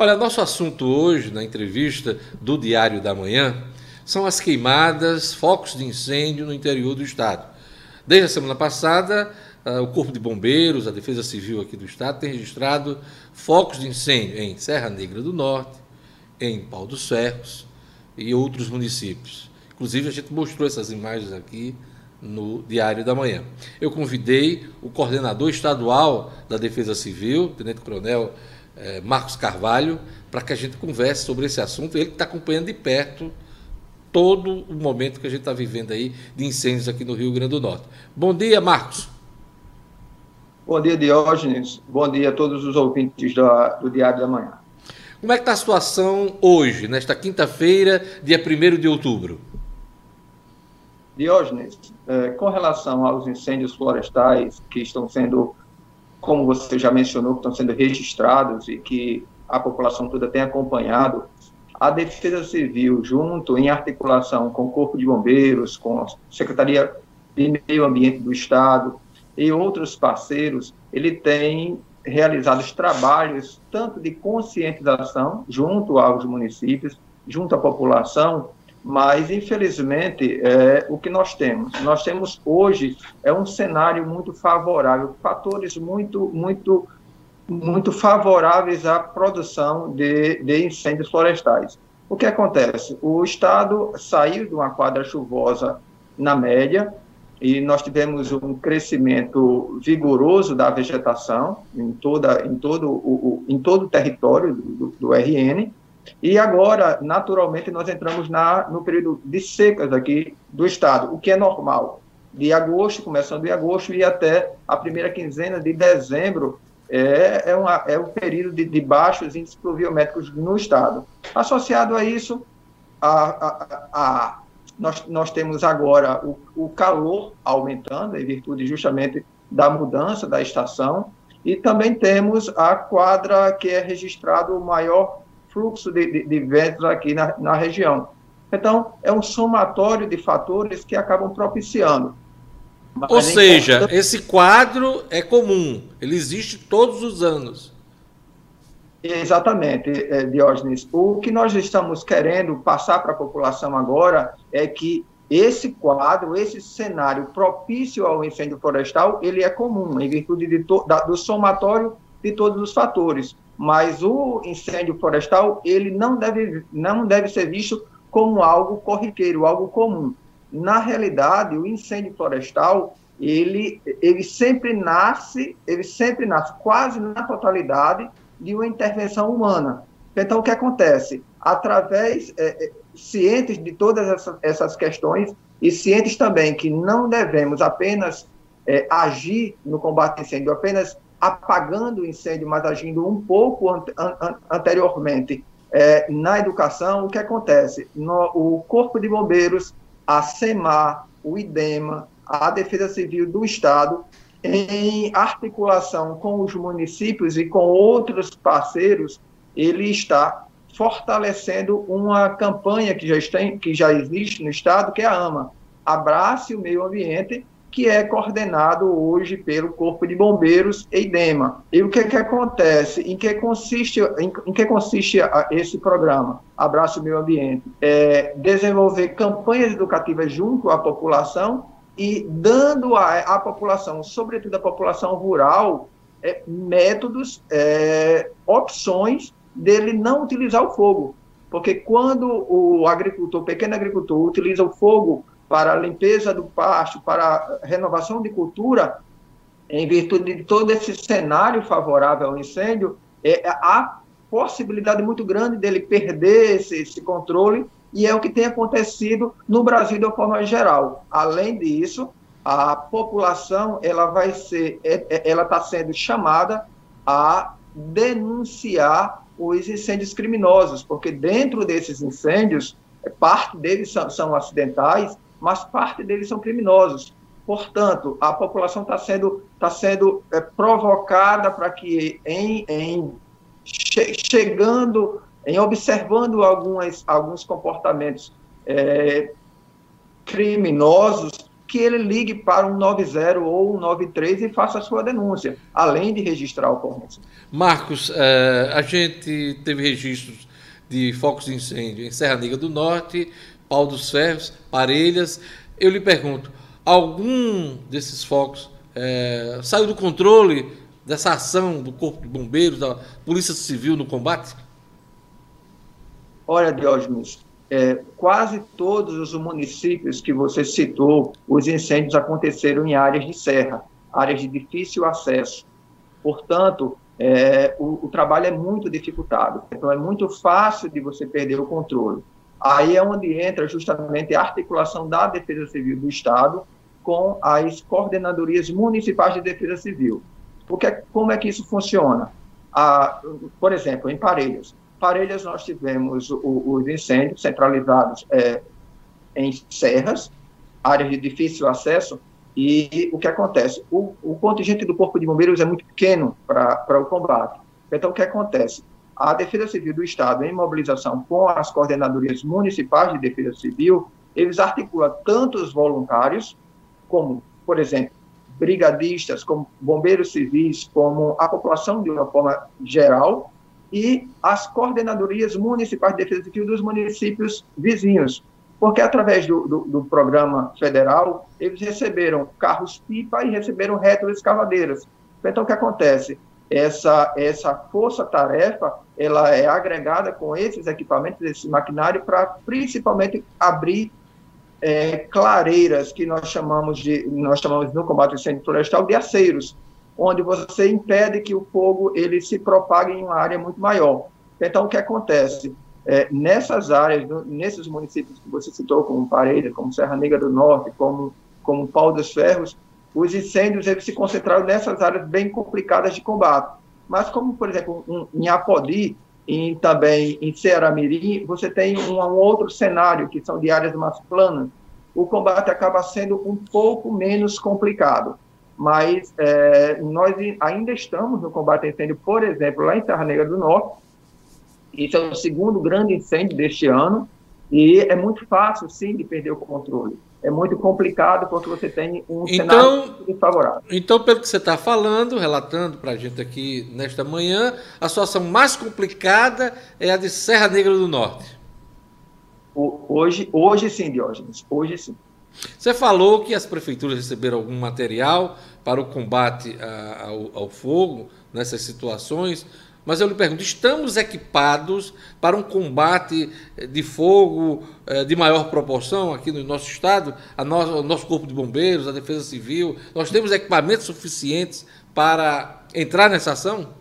Olha, nosso assunto hoje, na entrevista do Diário da Manhã, são as queimadas, focos de incêndio no interior do estado. Desde a semana passada, o Corpo de Bombeiros, a Defesa Civil aqui do Estado, tem registrado focos de incêndio em Serra Negra do Norte, em Pau dos Ferros e outros municípios. Inclusive, a gente mostrou essas imagens aqui no Diário da Manhã. Eu convidei o coordenador estadual da Defesa Civil, Tenente Coronel eh, Marcos Carvalho, para que a gente converse sobre esse assunto. Ele está acompanhando de perto todo o momento que a gente está vivendo aí de incêndios aqui no Rio Grande do Norte. Bom dia, Marcos. Bom dia, Diógenes. Bom dia a todos os ouvintes da, do Diário da Manhã. Como é que está a situação hoje, nesta quinta-feira, dia 1 de outubro? Diógenes, é, com relação aos incêndios florestais que estão sendo, como você já mencionou, que estão sendo registrados e que a população toda tem acompanhado, a Defesa Civil, junto em articulação com o Corpo de Bombeiros, com a Secretaria de Meio Ambiente do Estado, e outros parceiros, ele tem realizados trabalhos tanto de conscientização junto aos municípios, junto à população, mas infelizmente é, o que nós temos, nós temos hoje é um cenário muito favorável, fatores muito muito muito favoráveis à produção de, de incêndios florestais. O que acontece? O estado saiu de uma quadra chuvosa na média, e nós tivemos um crescimento vigoroso da vegetação em, toda, em, todo, o, em todo o território do, do, RN, e agora, naturalmente, nós entramos na, no período de secas aqui do estado, o que é normal. De agosto, começando de agosto, e até a primeira quinzena de dezembro, é, é, uma, é um período de, de baixos índices pluviométricos no estado. Associado a isso, a, a, a nós, nós temos agora o, o calor aumentando, em virtude justamente da mudança da estação, e também temos a quadra que é registrado o maior fluxo de, de, de ventos aqui na, na região. Então, é um somatório de fatores que acabam propiciando. Mas Ou é seja, importante... esse quadro é comum, ele existe todos os anos. Exatamente, é, Diógenes. O que nós estamos querendo passar para a população agora é que esse quadro, esse cenário propício ao incêndio florestal, ele é comum, em virtude de da, do somatório de todos os fatores. Mas o incêndio florestal, ele não deve, não deve ser visto como algo corriqueiro, algo comum. Na realidade, o incêndio florestal, ele, ele sempre nasce, ele sempre nasce quase na totalidade de uma intervenção humana. Então, o que acontece? Através, é, é, cientes de todas essa, essas questões e cientes também que não devemos apenas é, agir no combate ao incêndio, apenas apagando o incêndio, mas agindo um pouco an an anteriormente é, na educação, o que acontece? No, o Corpo de Bombeiros, a SEMAR, o IDEMA, a Defesa Civil do Estado, em articulação com os municípios e com outros parceiros, ele está fortalecendo uma campanha que já, está, que já existe no Estado, que é a AMA, Abrace o Meio Ambiente, que é coordenado hoje pelo Corpo de Bombeiros e IDEMA. E o que, que acontece? Em que consiste, em, em que consiste esse programa, Abrace o Meio Ambiente? É desenvolver campanhas educativas junto à população e dando à, população, sobretudo à população rural, é, métodos, é, opções dele não utilizar o fogo. Porque quando o agricultor, o pequeno agricultor, utiliza o fogo para a limpeza do pasto, para a renovação de cultura, em virtude de todo esse cenário favorável ao incêndio, é, há possibilidade muito grande dele perder esse, esse controle e é o que tem acontecido no Brasil de uma forma geral. Além disso, a população ela vai ser, é, é, ela está sendo chamada a denunciar os incêndios criminosos, porque dentro desses incêndios, parte deles são, são acidentais, mas parte deles são criminosos. Portanto, a população está sendo, tá sendo é, provocada para que, em, em che, chegando em observando algumas, alguns comportamentos é, criminosos, que ele ligue para um 90 ou um 93 e faça a sua denúncia, além de registrar a ocorrência. Marcos, é, a gente teve registros de focos de incêndio em Serra Negra do Norte, Pau dos Ferros, Parelhas. Eu lhe pergunto, algum desses focos é, saiu do controle dessa ação do Corpo de Bombeiros, da Polícia Civil no combate? Olha, Diógenes, é, quase todos os municípios que você citou, os incêndios aconteceram em áreas de serra, áreas de difícil acesso. Portanto, é, o, o, trabalho é muito dificultado. Então, é muito fácil de você perder o controle. Aí é onde entra justamente a articulação da Defesa Civil do Estado com as coordenadorias municipais de defesa civil. Porque, como é que isso funciona? Ah, por exemplo, em Parelhas, Parelhas nós tivemos os incêndios centralizados é, em serras, áreas de difícil acesso, e o que acontece? O, o contingente do Corpo de Bombeiros é muito pequeno para o combate. Então, o que acontece? A Defesa Civil do Estado, em mobilização com as coordenadorias municipais de defesa civil, eles articulam tanto os voluntários, como, por exemplo, brigadistas, como bombeiros civis, como a população de uma forma geral, e as coordenadorias municipais de defesa civil dos municípios vizinhos, porque através do, do, do programa federal, eles receberam carros-pipa e receberam retroescavadeiras. Então, o que acontece? Essa, essa força-tarefa, ela é agregada com esses equipamentos, esse maquinário, para principalmente abrir é, clareiras que nós chamamos de nós chamamos no combate ao incêndio florestal de aceiros, onde você impede que o fogo ele se propague em uma área muito maior. Então o que acontece é, nessas áreas, no, nesses municípios que você citou, como Parelha, como Serra Negra do Norte, como como Pau dos Ferros, os incêndios eles se concentraram nessas áreas bem complicadas de combate. Mas como por exemplo um, em Apodi e também em Ceará-Mirim, você tem um, um, outro cenário, que são de áreas mais planas. O combate acaba sendo um pouco menos complicado. Mas é, nós ainda estamos no combate a incêndio, por exemplo, lá em Serra Negra do Norte. Isso é o segundo grande incêndio deste ano. E é muito fácil, sim, de perder o controle é muito complicado porque você tem um então, cenário desfavorável. Então, pelo que você está falando, relatando para a gente aqui nesta manhã, a situação mais complicada é a de Serra Negra do Norte. Hoje, hoje sim, Diógenes, hoje sim. Você falou que as prefeituras receberam algum material para o combate ao, ao fogo nessas situações. Mas eu lhe pergunto: estamos equipados para um combate eh, de fogo eh, de maior proporção aqui no nosso estado? A nosso, o nosso Corpo de Bombeiros, a Defesa Civil, nós temos equipamentos suficientes para entrar nessa ação?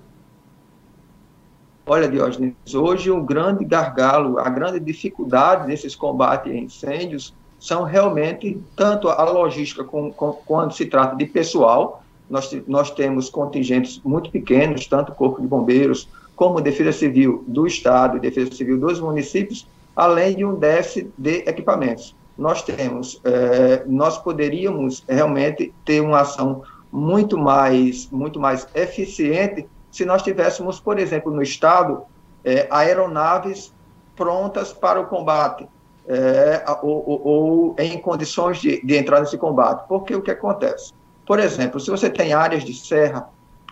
Olha, Diógenes, hoje o grande gargalo, a grande dificuldade desses combates a incêndios são realmente tanto a logística com, com, quando se trata de pessoal, nós, nós temos contingentes muito pequenos, tanto Corpo de Bombeiros como Defesa Civil do Estado e Defesa Civil dos municípios, além de um déficit de equipamentos. Nós temos, é, nós poderíamos realmente ter uma ação muito mais, muito mais eficiente se nós tivéssemos, por exemplo, no Estado, é, aeronaves prontas para o combate, é, ou, ou, ou, em condições de, de entrar nesse combate. Porque o que acontece? Por exemplo, se você tem áreas de serra,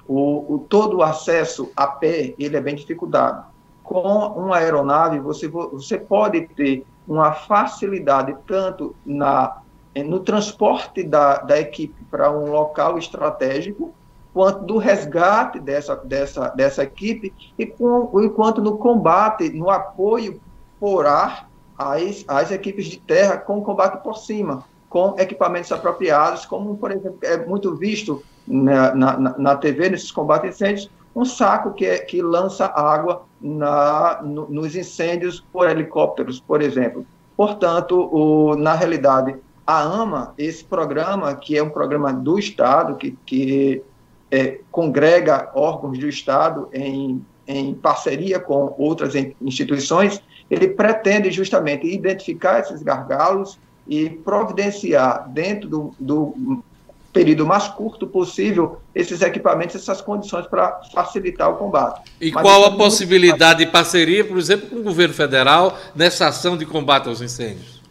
o, o, todo o acesso a pé ele é bem dificultado. Com uma aeronave, você, você pode ter uma facilidade tanto na, no transporte da, da equipe para um local estratégico, quanto do resgate dessa, dessa, dessa equipe, e com, enquanto no combate, no apoio por ar às, às equipes de terra com combate por cima com equipamentos apropriados, como, por exemplo, é muito visto na, na, na TV, nesses combates incêndios, um saco que, é, que lança água na, no, nos incêndios por helicópteros, por exemplo. Portanto, o, na realidade, a AMA, esse programa, que é um programa do Estado, que, que é, congrega órgãos do Estado em, em parceria com outras instituições, ele pretende justamente identificar esses gargalos e providenciar dentro do, do período mais curto possível esses equipamentos, essas condições para facilitar o combate. E Mas qual a é possibilidade muito... de parceria, por exemplo, com o governo federal nessa ação de combate aos incêndios?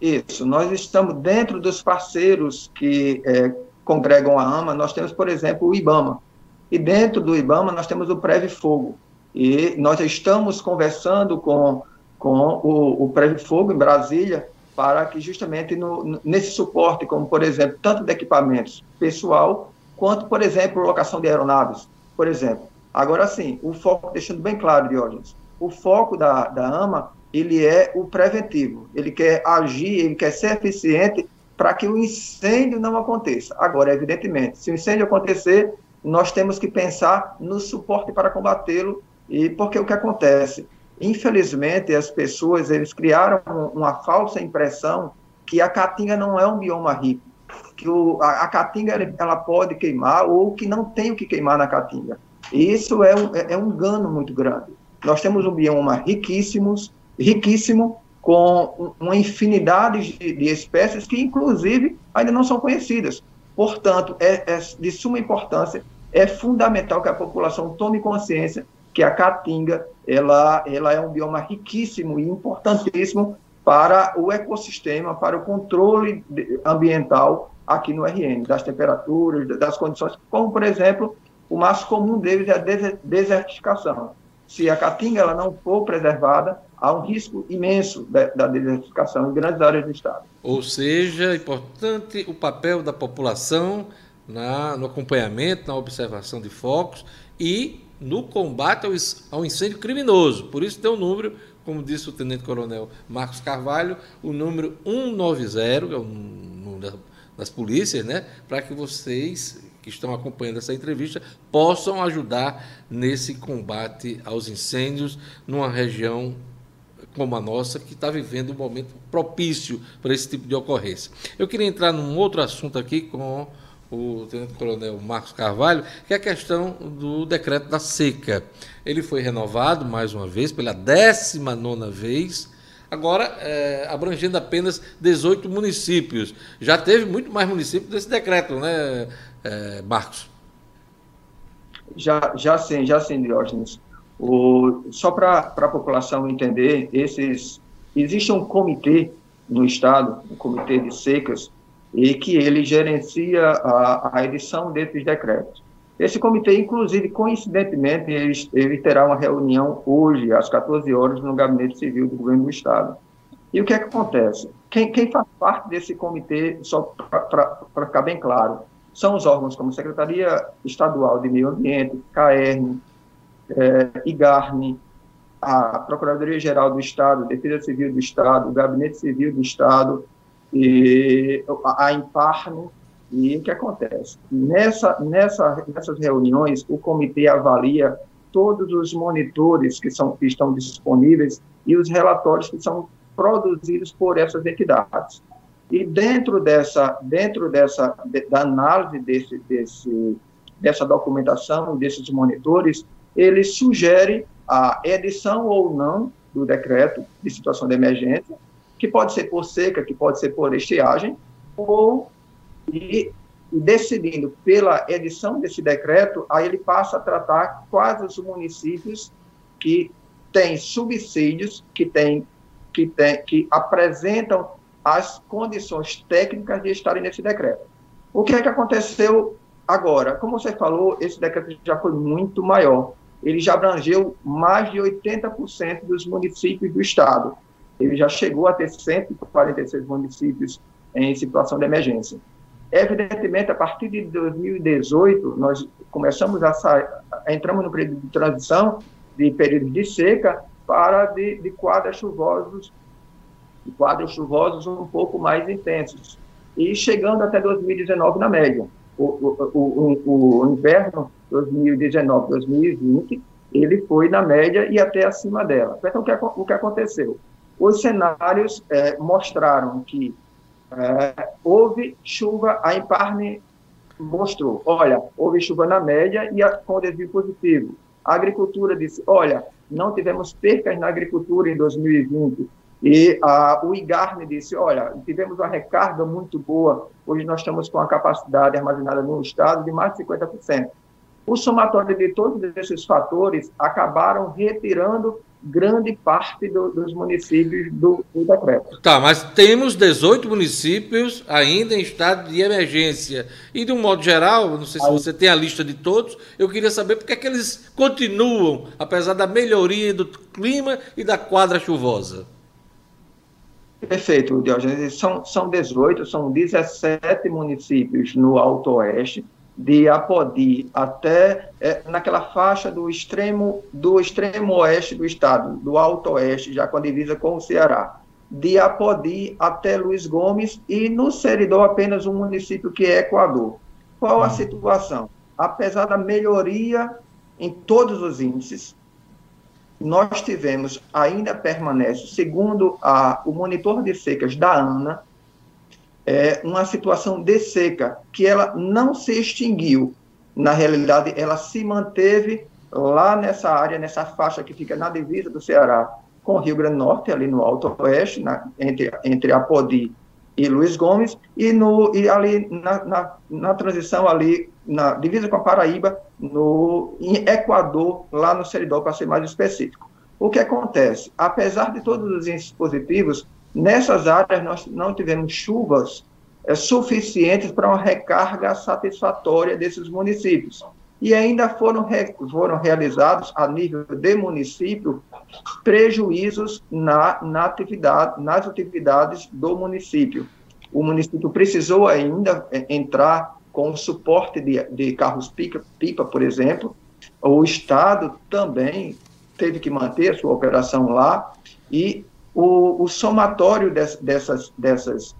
Isso, nós estamos dentro dos parceiros que é, congregam a AMA, nós temos, por exemplo, o IBAMA. E dentro do IBAMA nós temos o Preve Fogo. E nós estamos conversando com, com o, o Preve Fogo em Brasília para que justamente no, nesse suporte, como por exemplo, tanto de equipamentos pessoal, quanto, por exemplo, locação de aeronaves, por exemplo. Agora sim, o foco, deixando bem claro, Diógenes, o foco da, da AMA, ele é o preventivo, ele quer agir, ele quer ser eficiente para que o incêndio não aconteça. Agora, evidentemente, se o incêndio acontecer, nós temos que pensar no suporte para combatê-lo, e porque o que acontece? Infelizmente, as pessoas eles criaram uma falsa impressão que a caatinga não é um bioma rico, que o, a, a caatinga ela pode queimar ou que não tem o que queimar na caatinga. E isso é um, é, é um engano muito grande. Nós temos um bioma riquíssimos, riquíssimo, com uma infinidade de, de, espécies que, inclusive, ainda não são conhecidas. Portanto, é, é de suma importância, é fundamental que a população tome consciência que a caatinga ela, ela é um bioma riquíssimo e importantíssimo para o ecossistema, para o controle ambiental aqui no RN, das temperaturas, das condições, como, por exemplo, o mais comum deles é a desertificação. Se a caatinga ela não for preservada, há um risco imenso da, da desertificação em grandes áreas do estado. Ou seja, é importante o papel da população na, no acompanhamento, na observação de focos e no combate ao, incêndio criminoso. Por isso tem o um número, como disse o Tenente Coronel Marcos Carvalho, o número 190, é o número das polícias, né, para que vocês que estão acompanhando essa entrevista possam ajudar nesse combate aos incêndios numa região como a nossa, que está vivendo um momento propício para esse tipo de ocorrência. Eu queria entrar num outro assunto aqui com o Tenente Coronel Marcos Carvalho, que é a questão do decreto da seca. Ele foi renovado mais uma vez, pela 19 vez, agora é, abrangendo apenas 18 municípios. Já teve muito mais municípios desse decreto, né, é, Marcos? Já, já sim, já sim, Diógenes. O, só para a população entender, esses, existe um comitê no Estado, um comitê de secas, e que ele gerencia a, a edição desses decretos. Esse comitê, inclusive, coincidentemente, ele, ele, terá uma reunião hoje, às 14 horas, no Gabinete Civil do Governo do Estado. E o que é que acontece? Quem, quem faz parte desse comitê, só para ficar bem claro, são os órgãos como Secretaria Estadual de Meio Ambiente, CAERN, é, IGARNE, a Procuradoria-Geral do Estado, Defesa Civil do Estado, Gabinete Civil do Estado, e a, Imparne, e o que acontece? Nessa, nessa, nessas reuniões, o comitê avalia todos os monitores que, são, que estão disponíveis e os relatórios que são produzidos por essas entidades. E dentro dessa, dentro dessa da análise desse, desse, dessa documentação, desses monitores, ele sugere a edição ou não do decreto de situação de emergência, que pode ser por seca, que pode ser por estiagem, ou e, e decidindo pela edição desse decreto, aí ele passa a tratar quais os municípios que têm subsídios, que têm que, tem, que apresentam as condições técnicas de estarem nesse decreto. O que é que aconteceu agora? Como você falou, esse decreto já foi muito maior ele já abrangeu mais de 80% dos municípios do estado. Ele já chegou a ter 146 municípios em situação de emergência. Evidentemente, a partir de 2018, nós começamos a sair, entramos no período de transição de período de seca para de, de quadros chuvosos, de quadros chuvosos um pouco mais intensos, e chegando até 2019 na média. O, o, o, o inverno 2019, 2020, ele foi na média e até acima dela. Então, o que, o que aconteceu? Os cenários é, mostraram que é, houve chuva, a Imparne mostrou, olha, houve chuva na média e a, com desvio positivo. A agricultura disse, olha, não tivemos percas na agricultura em 2020. E a, o IGARNE disse, olha, tivemos uma recarga muito boa, hoje nós estamos com a capacidade armazenada no estado de mais de 50%. O somatório de todos esses fatores acabaram retirando grande parte do, dos municípios do, do, decreto. Tá, mas temos 18 municípios ainda em estado de emergência. E, de um modo geral, não sei se Aí. você tem a lista de todos, eu queria saber por que, é que eles continuam, apesar da melhoria do clima e da quadra chuvosa. Perfeito, Diogenes. São, são 18, são 17 municípios no Alto Oeste, de Apodi até é, naquela faixa do extremo do extremo oeste do estado, do alto oeste, já com a divisa com o Ceará, de Apodi até Luiz Gomes e no Seridó apenas um município que é Equador. Qual a hum. situação? Apesar da melhoria em todos os índices, nós tivemos, ainda permanece, segundo a, o monitor de secas da ANA, é, uma situação de seca, que ela não se extinguiu. Na realidade, ela se manteve lá nessa área, nessa faixa que fica na divisa do Ceará com o Rio Grande do Norte, ali no Alto Oeste, na, entre, entre Apodi e Luiz Gomes, e, no, e ali na, na, na, transição ali, na divisa com a Paraíba, no, em Equador, lá no Seridó, para ser mais específico. O que acontece? Apesar de todos os índices positivos, nessas áreas nós não tivemos chuvas é, suficientes para uma recarga satisfatória desses municípios. E ainda foram, re, foram realizados, a nível de município, prejuízos na, na atividade, nas atividades do município. O município precisou ainda é, entrar com o suporte de, de carros pipa, por exemplo. O Estado também teve que manter a sua operação lá e o, o somatório des, dessas, dessas,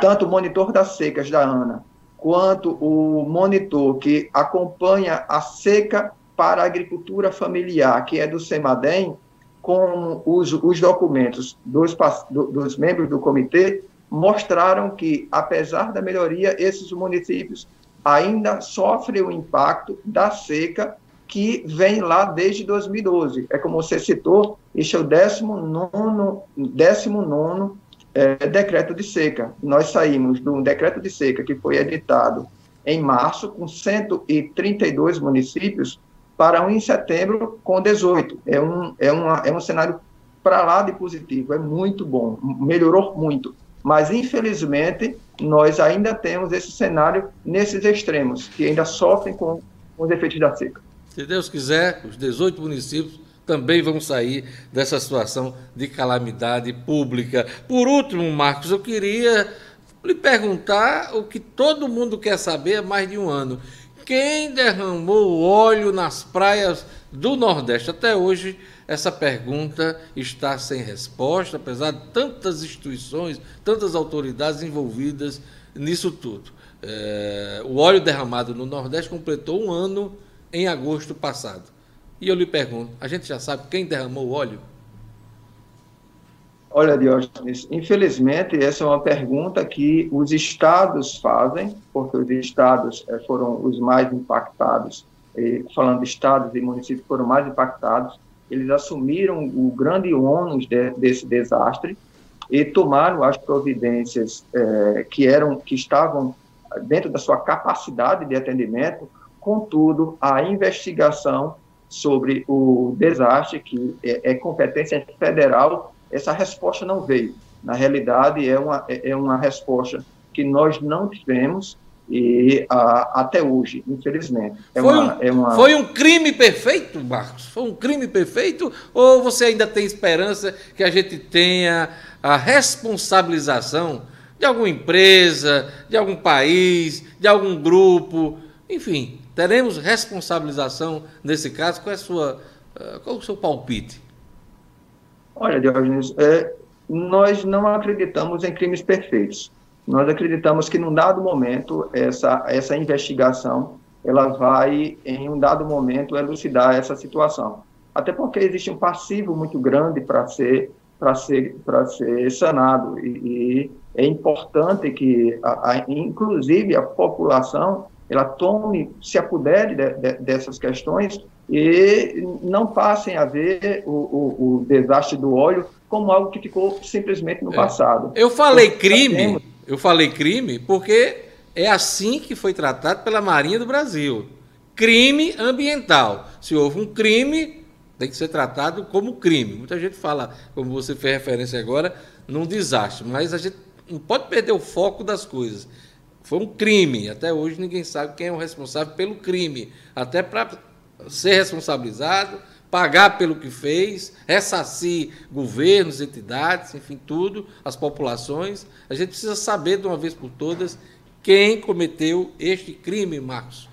tanto o monitor das secas da ANA, quanto o monitor que acompanha a seca para a agricultura familiar, que é do SEMADEM, com os, os documentos dos, dos membros do comitê, mostraram que, apesar da melhoria, esses municípios ainda sofrem o impacto da seca que vem lá desde 2012. É como você citou, este é o 19, 19 é, decreto de seca. Nós saímos de um decreto de seca que foi editado em março, com 132 municípios, para um em setembro com 18. É um, é uma, é um cenário para lá de positivo, é muito bom, melhorou muito. Mas, infelizmente, nós ainda temos esse cenário nesses extremos, que ainda sofrem com, os efeitos da seca. Se Deus quiser, os 18 municípios também vão sair dessa situação de calamidade pública. Por último, Marcos, eu queria lhe perguntar o que todo mundo quer saber há mais de um ano. Quem derramou óleo nas praias do Nordeste? Até hoje, essa pergunta está sem resposta, apesar de tantas instituições, tantas autoridades envolvidas nisso tudo. É, o óleo derramado no Nordeste completou um ano em agosto passado. E eu lhe pergunto: a gente já sabe quem derramou o óleo? Olha, Diógenes, infelizmente essa é uma pergunta que os estados fazem, porque os estados eh, foram os mais impactados, e, falando de estados e municípios foram mais impactados, eles assumiram o grande ônus de, desse desastre e tomaram as providências eh, que eram que estavam dentro da sua capacidade de atendimento Contudo, a investigação sobre o desastre, que é, é competência federal, essa resposta não veio. Na realidade, é uma, é, é uma resposta que nós não tivemos e a, até hoje, infelizmente. É foi, uma, um, é uma... foi um crime perfeito, Marcos? Foi um crime perfeito? Ou você ainda tem esperança que a gente tenha a responsabilização de alguma empresa, de algum país, de algum grupo, enfim, Teremos responsabilização nesse caso? Qual é, sua, eh, qual é o seu palpite? Olha, Diogenes, é, nós não acreditamos em crimes perfeitos. Nós acreditamos que, num dado momento, essa, essa investigação ela vai, em um dado momento, elucidar essa situação. Até porque existe um passivo muito grande para ser para ser para ser sanado e, e, é importante que, a, a, inclusive, a população ela tome, se apodere de, de, dessas questões e não passem a ver o, o, o, desastre do óleo como algo que ficou simplesmente no é. passado. Eu falei crime, eu falei crime porque é assim que foi tratado pela Marinha do Brasil. Crime ambiental. Se houve um crime, tem que ser tratado como crime. Muita gente fala, como você fez referência agora, num desastre, mas a gente não pode perder o foco das coisas. Foi um crime. Até hoje ninguém sabe quem é o responsável pelo crime. Até para ser responsabilizado, pagar pelo que fez, ressarcir governos, entidades, enfim, tudo, as populações. A gente precisa saber de uma vez por todas quem cometeu este crime, Marcos.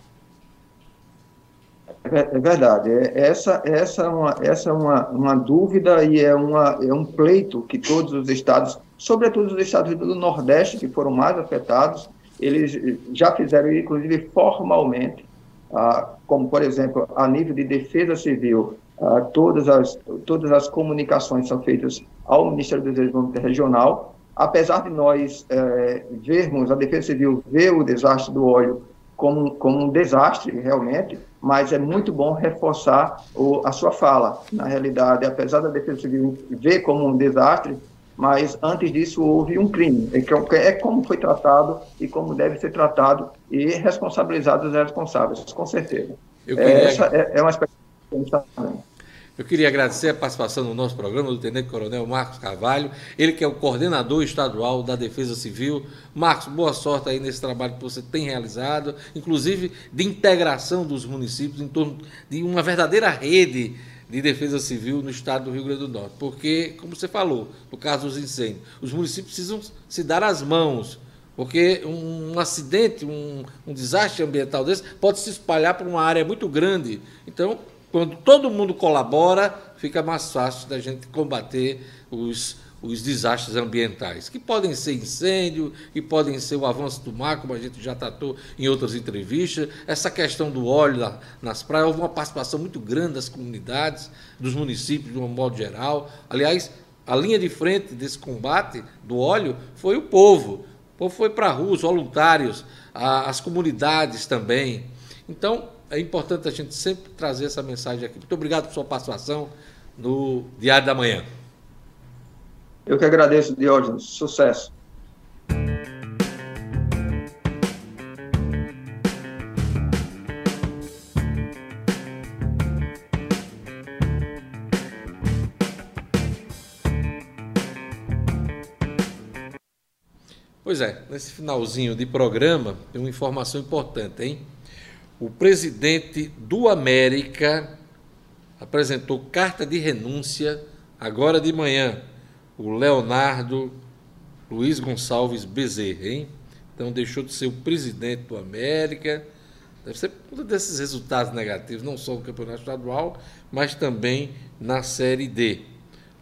É, é verdade. É, essa, essa é, uma, essa é uma, uma dúvida e é, uma, é um pleito que todos os estados, sobretudo os estados do Nordeste, que foram mais afetados, eles já fizeram, inclusive formalmente, ah, como, por exemplo, a nível de defesa civil, ah, todas, as, todas as comunicações são feitas ao Ministério do Desenvolvimento Regional. Apesar de nós eh, vermos, a defesa civil ver o desastre do óleo como, como um desastre, realmente, mas é muito bom reforçar o, a sua fala. Na realidade, apesar da defesa civil ver como um desastre, mas antes disso houve um crime. É, é como foi tratado e como deve ser tratado e responsabilizados os responsáveis, com certeza. Queria... Essa é, é uma expectativa que a gente está Eu queria agradecer a participação no nosso programa do Tenente Coronel Marcos Carvalho, ele que é o coordenador estadual da Defesa Civil. Marcos, boa sorte aí nesse trabalho que você tem realizado, inclusive de integração dos municípios em torno de uma verdadeira rede de defesa civil no estado do Rio Grande do Norte. Porque, como você falou, no caso dos incêndios, os municípios precisam se dar as mãos, porque um, acidente, um, um desastre ambiental desse pode se espalhar por uma área muito grande. Então, quando todo mundo colabora, fica mais fácil da gente combater os, os desastres ambientais, que podem ser incêndio, que podem ser o avanço do mar, como a gente já tratou em outras entrevistas, essa questão do óleo na, nas praias, houve uma participação muito grande das comunidades, dos municípios, de um modo geral. Aliás, a linha de frente desse combate do óleo foi o povo. O povo foi para a rua, os voluntários, as comunidades também. Então, é importante a gente sempre trazer essa mensagem aqui. Muito obrigado por sua participação no Diário da Manhã. Eu que agradeço, Diógenes. Sucesso. Pois é, nesse finalzinho de programa tem uma informação importante, hein? o presidente do América apresentou carta de renúncia agora de manhã, o Leonardo Luiz Gonçalves Bezerra, hein? Então deixou de ser o presidente do América. Deve ser por desses resultados negativos, não só no campeonato estadual, mas também na Série D.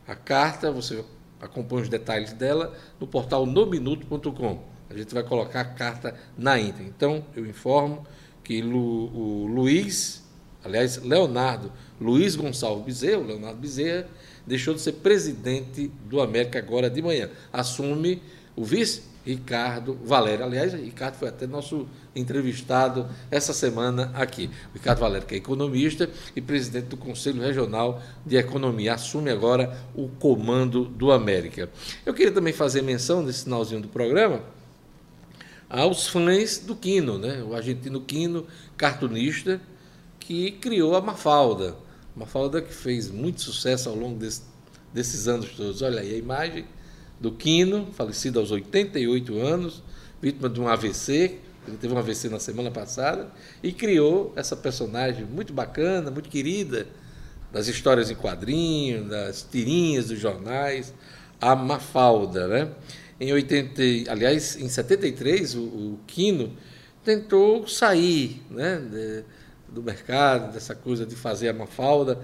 A carta, você acompanha os detalhes dela no portal nominuto.com. A gente vai colocar a carta na íntegra. Então, eu informo que Lu, o Luiz, aliás, Leonardo Luiz Gonçalves Bezerra, Leonardo Bezerra, deixou de ser presidente do América agora de manhã. Assume o vice Ricardo Valério. Aliás, Ricardo foi até nosso entrevistado essa semana aqui. O Ricardo Valério, que é economista e presidente do Conselho Regional de Economia, assume agora o comando do América. Eu queria também fazer menção nesse finalzinho do programa aos fãs do Quino, né? o argentino Quino, cartunista, que criou a Mafalda. Mafalda que fez muito sucesso ao longo desse, desses anos todos. Olha aí a imagem do Quino, falecido aos 88 anos, vítima de um AVC, ele teve um AVC na semana passada, e criou essa personagem muito bacana, muito querida, das histórias em quadrinhos, das tirinhas dos jornais, a Mafalda, né? Em 80, aliás, em 73, o, o Quino tentou sair né, de, do mercado, dessa coisa de fazer a Mafalda,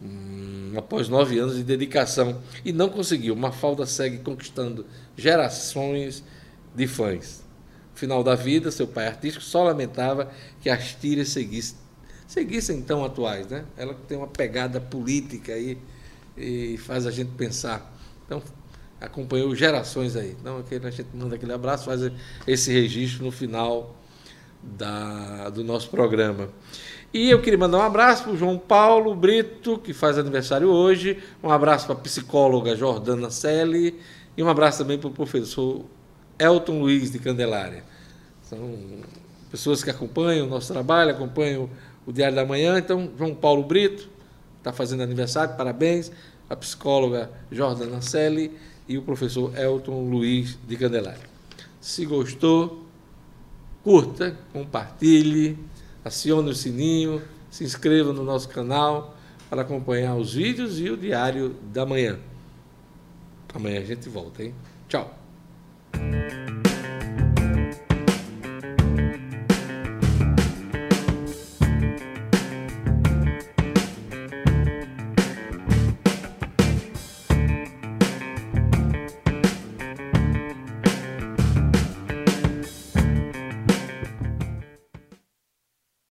hum, após nove anos de dedicação, e não conseguiu. Mafalda segue conquistando gerações de fãs. Final da vida, seu pai artístico só lamentava que as tiras seguissem, seguissem tão atuais. Né? Ela tem uma pegada política aí e faz a gente pensar. Então, acompanhou gerações aí. Então, a gente manda aquele abraço, faz esse registro no final da, do nosso programa. E eu queria mandar um abraço para o João Paulo Brito, que faz aniversário hoje, um abraço para a psicóloga Jordana Selle e um abraço também para o professor Elton Luiz de Candelária. São pessoas que acompanham o nosso trabalho, acompanham o Diário da Manhã. Então, João Paulo Brito está fazendo aniversário, parabéns. A psicóloga Jordana Selle e o professor Elton Luiz de Candelária. Se gostou, curta, compartilhe, acione o sininho, se inscreva no nosso canal para acompanhar os vídeos e o diário da manhã. Amanhã a gente volta, hein? Tchau.